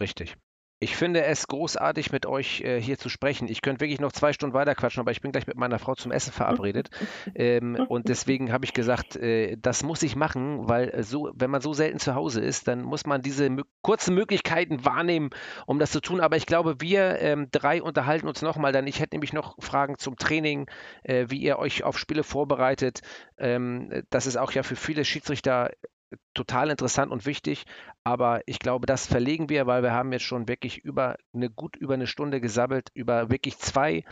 Speaker 3: Richtig. Ich finde es großartig, mit euch äh, hier zu sprechen. Ich könnte wirklich noch zwei Stunden weiter quatschen, aber ich bin gleich mit meiner Frau zum Essen verabredet. ähm, und deswegen habe ich gesagt, äh, das muss ich machen, weil äh, so, wenn man so selten zu Hause ist, dann muss man diese mö- kurzen Möglichkeiten wahrnehmen, um das zu tun. Aber ich glaube, wir ähm, drei unterhalten uns nochmal dann. Ich hätte nämlich noch Fragen zum Training, äh, wie ihr euch auf Spiele vorbereitet. Ähm, das ist auch ja für viele Schiedsrichter total interessant und wichtig. Aber ich glaube, das verlegen wir, weil wir haben jetzt schon wirklich über eine gut über eine Stunde gesabbelt über wirklich zwei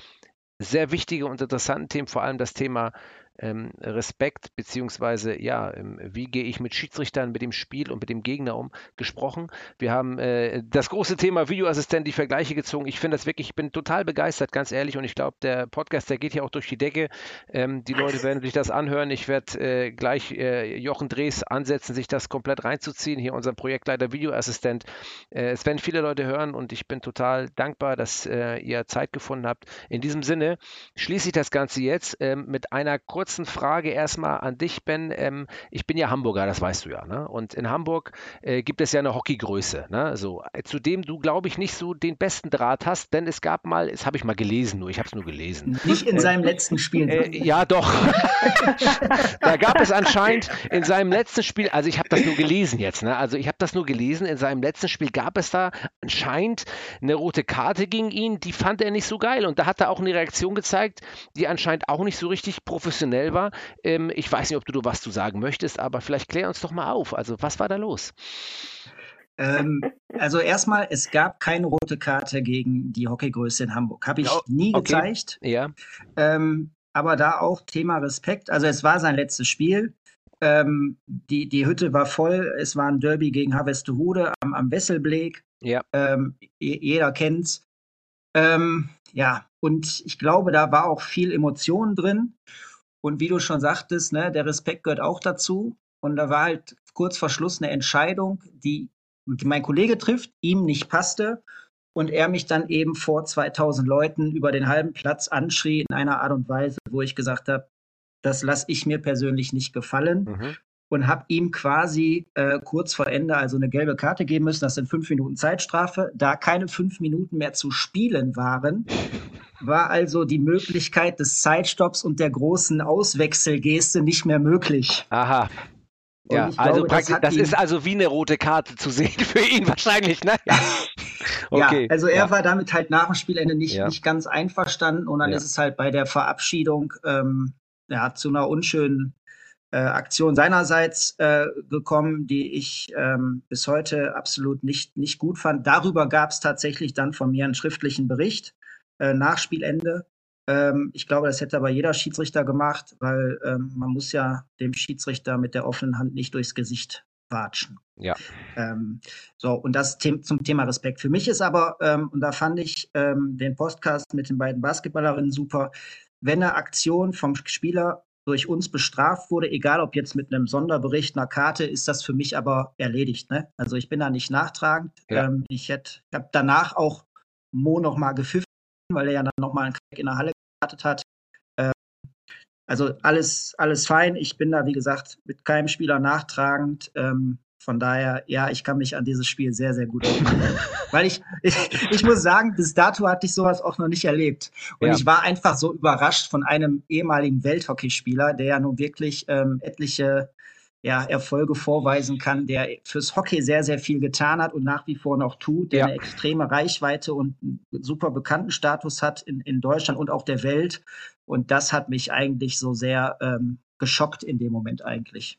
Speaker 3: sehr wichtige und interessante Themen, vor allem das Thema ähm, Respekt, beziehungsweise ja, ähm, wie gehe ich mit Schiedsrichtern, mit dem Spiel und mit dem Gegner um, gesprochen. Wir haben äh, das große Thema Videoassistent, die Vergleiche gezogen. Ich finde das wirklich, ich bin total begeistert, ganz ehrlich, und ich glaube, der Podcast, der geht ja auch durch die Decke. Ähm, die Leute werden sich das anhören. Ich werde äh, gleich äh, Jochen Drees ansetzen, sich das komplett reinzuziehen. Hier unser Projektleiter Videoassistent. Äh, es werden viele Leute hören und ich bin total dankbar, dass äh, ihr Zeit gefunden habt. In diesem Sinne schließe ich das Ganze jetzt ähm, mit einer kurzen Frage erstmal an dich, Ben. Ähm, ich bin ja Hamburger, das weißt du ja. Ne? Und in Hamburg äh, gibt es ja eine Hockeygröße, ne? so, äh, zu dem du, glaube ich, nicht so den besten Draht hast, denn es gab mal, das habe ich mal gelesen, nur ich habe es nur gelesen.
Speaker 2: Nicht in seinem letzten Spiel.
Speaker 3: Äh, ja, doch. da gab es anscheinend in seinem letzten Spiel, also ich habe das nur gelesen jetzt, ne? also ich habe das nur gelesen, in seinem letzten Spiel gab es da anscheinend eine rote Karte gegen ihn, die fand er nicht so geil und da hat er auch eine Reaktion gezeigt, die anscheinend auch nicht so richtig professionell war. Ähm, ich weiß nicht, ob du was zu sagen möchtest, aber vielleicht klär uns doch mal auf. Also was war da los?
Speaker 2: Ähm, also erstmal, es gab keine rote Karte gegen die Hockeygröße in Hamburg. Habe ich
Speaker 3: Oh,
Speaker 2: nie
Speaker 3: okay.
Speaker 2: gezeigt.
Speaker 3: Ja,
Speaker 2: Ähm, aber da auch Thema Respekt. Also es war sein letztes Spiel. Ähm, die, die Hütte war voll. Es war ein Derby gegen Harvestehude am, am Wesselbleg.
Speaker 3: ja,
Speaker 2: Ähm, je- jeder kennt's. Ähm, ja, und ich glaube, da war auch viel Emotion drin. Und wie du schon sagtest, ne, der Respekt gehört auch dazu. Und da war halt kurz vor Schluss eine Entscheidung, die, mein Kollege trifft, ihm nicht passte. Und er mich dann eben vor 2000 Leuten über den halben Platz anschrie in einer Art und Weise, wo ich gesagt habe, das lasse ich mir persönlich nicht gefallen
Speaker 3: mhm.
Speaker 2: Und habe ihm quasi äh, kurz vor Ende also eine gelbe Karte geben müssen. Das sind fünf Minuten Zeitstrafe. Da keine fünf Minuten mehr zu spielen waren, war also die Möglichkeit des Zeitstopps und der großen Auswechselgeste nicht mehr möglich.
Speaker 3: aha.
Speaker 2: Und
Speaker 3: Ja, also
Speaker 2: glaube, das
Speaker 3: praktisch, das,
Speaker 2: ihn-
Speaker 3: ist also wie eine rote Karte zu sehen für ihn wahrscheinlich, ne? Ja. Okay.
Speaker 2: Ja, also er
Speaker 3: ja.
Speaker 2: war damit halt nach dem Spielende nicht,
Speaker 3: Ja.
Speaker 2: nicht ganz einverstanden und dann ist es halt bei der Verabschiedung ähm, ja, zu einer unschönen äh, Aktion seinerseits äh, gekommen, die ich ähm, bis heute absolut nicht, nicht gut fand. Darüber gab es tatsächlich dann von mir einen schriftlichen Bericht äh, nach Spielende. Ähm, ich glaube, das hätte aber jeder Schiedsrichter gemacht, weil ähm, man muss ja dem Schiedsrichter mit der offenen Hand nicht durchs Gesicht watschen.
Speaker 3: Ja.
Speaker 2: Ähm, so, und das them zum Thema Respekt. Für mich ist aber, ähm, und da fand ich ähm, den Podcast mit den beiden Basketballerinnen super, wenn eine Aktion vom Spieler durch uns bestraft wurde, egal ob jetzt mit einem Sonderbericht, einer Karte, ist das für mich aber erledigt. Ne? Also ich bin da nicht nachtragend.
Speaker 3: Ja.
Speaker 2: Ähm, ich hätte, habe danach auch Mo noch mal gepfiffen, weil er ja dann noch mal einen Crack in der Halle gewartet hat. Ähm, also alles, alles fein. Ich bin da, wie gesagt, mit keinem Spieler nachtragend. Ähm, von daher, ja, ich kann mich an dieses Spiel sehr, sehr gut erinnern. Weil ich, ich, ich muss sagen, bis dato hatte ich sowas auch noch nicht erlebt. Und
Speaker 3: Ja.
Speaker 2: ich war einfach so überrascht von einem ehemaligen Welthockeyspieler, der ja nun wirklich ähm, etliche ja, Erfolge vorweisen kann, der fürs Hockey sehr, sehr viel getan hat und nach wie vor noch tut, der
Speaker 3: Ja.
Speaker 2: eine extreme Reichweite und einen super bekannten Status hat in, in Deutschland und auf der Welt. Und das hat mich eigentlich so sehr ähm, geschockt in dem Moment eigentlich.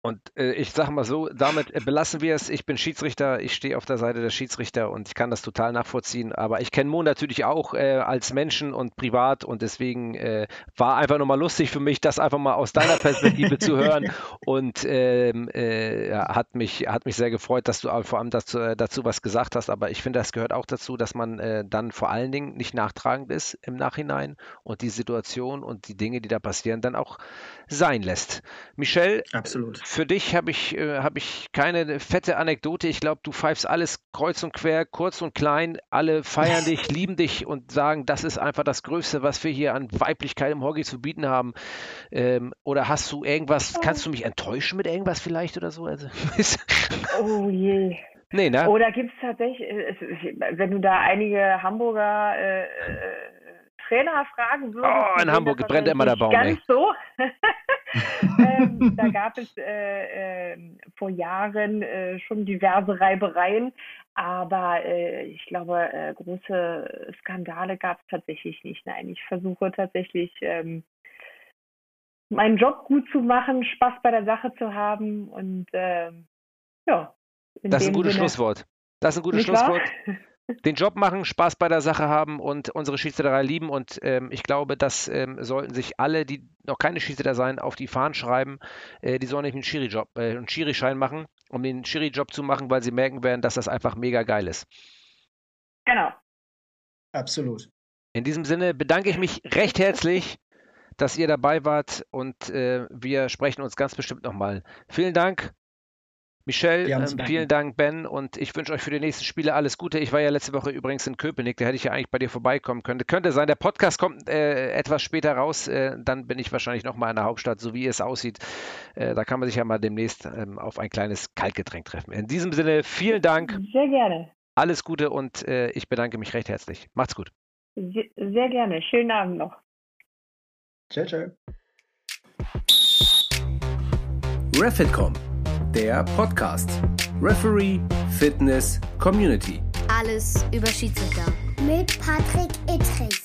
Speaker 3: Und äh, ich sage mal so, damit äh, belassen wir es. Ich bin Schiedsrichter, ich stehe auf der Seite der Schiedsrichter und ich kann das total nachvollziehen. Aber ich kenne Mo natürlich auch äh, als Menschen und privat und deswegen äh, war einfach nochmal lustig für mich, das einfach mal aus deiner Perspektive zu hören. Und ähm, äh, ja, hat, mich, hat mich sehr gefreut, dass du vor allem dazu, äh, dazu was gesagt hast. Aber ich finde, das gehört auch dazu, dass man dann vor allen Dingen nicht nachtragend ist im Nachhinein und die Situation und die Dinge, die da passieren, dann auch sein lässt. Michelle,
Speaker 2: Absolut.
Speaker 3: Für dich habe ich, äh, hab ich keine fette Anekdote. Ich glaube, du pfeifst alles kreuz und quer, kurz und klein. Alle feiern dich, lieben dich und sagen, das ist einfach das Größte, was wir hier an Weiblichkeit im Hockey zu bieten haben. Ähm, oder hast du irgendwas, kannst du mich enttäuschen mit irgendwas vielleicht oder so? Also,
Speaker 1: oh je.
Speaker 3: Nee, ne?
Speaker 1: Oder gibt es tatsächlich, äh, wenn du da einige Hamburger äh, äh Trainer fragen würdest.
Speaker 3: Oh, in Hamburg brennt immer der Baum.
Speaker 1: Ganz ey. so. ähm, da gab es äh, äh, vor Jahren äh, schon diverse Reibereien, aber äh, ich glaube, äh, große Skandale gab es tatsächlich nicht. Nein, ich versuche tatsächlich ähm, meinen Job gut zu machen, Spaß bei der Sache zu haben und ähm, ja.
Speaker 3: Das ist ein gutes Sinne. Schlusswort. Das ist ein gutes Schlusswort. Den Job machen, Spaß bei der Sache haben und unsere Schiedsrichterei lieben. Und ähm, ich glaube, das ähm, sollten sich alle, die noch keine Schiedsrichter sein, auf die Fahnen schreiben. Äh, die sollen nicht einen Schiri-Job, äh, einen Schiri-Schein machen, um den Schiri-Job zu machen, weil sie merken werden, dass das einfach mega geil ist.
Speaker 1: Genau.
Speaker 2: Absolut.
Speaker 3: In diesem Sinne bedanke ich mich recht herzlich, dass ihr dabei wart und äh, wir sprechen uns ganz bestimmt nochmal. Vielen Dank Michelle, ähm, vielen Dank, Ben, und ich wünsche euch für die nächsten Spiele alles Gute. Ich war ja letzte Woche übrigens in Köpenick, da hätte ich ja eigentlich bei dir vorbeikommen können. Könnte sein, der Podcast kommt äh, etwas später raus, äh, dann bin ich wahrscheinlich nochmal in der Hauptstadt, so wie es aussieht. Äh, da kann man sich ja mal demnächst ähm, auf ein kleines Kaltgetränk treffen. In diesem Sinne, vielen Dank.
Speaker 1: Sehr gerne.
Speaker 3: Alles Gute und äh, ich bedanke mich recht herzlich. Macht's gut.
Speaker 1: Sehr, sehr gerne. Schönen Abend noch.
Speaker 2: Ciao, ciao.
Speaker 6: Refitcom der Podcast. Referee, Fitness, Community.
Speaker 4: Alles über Schiedsrichter.
Speaker 5: Mit Patrick Ittrich.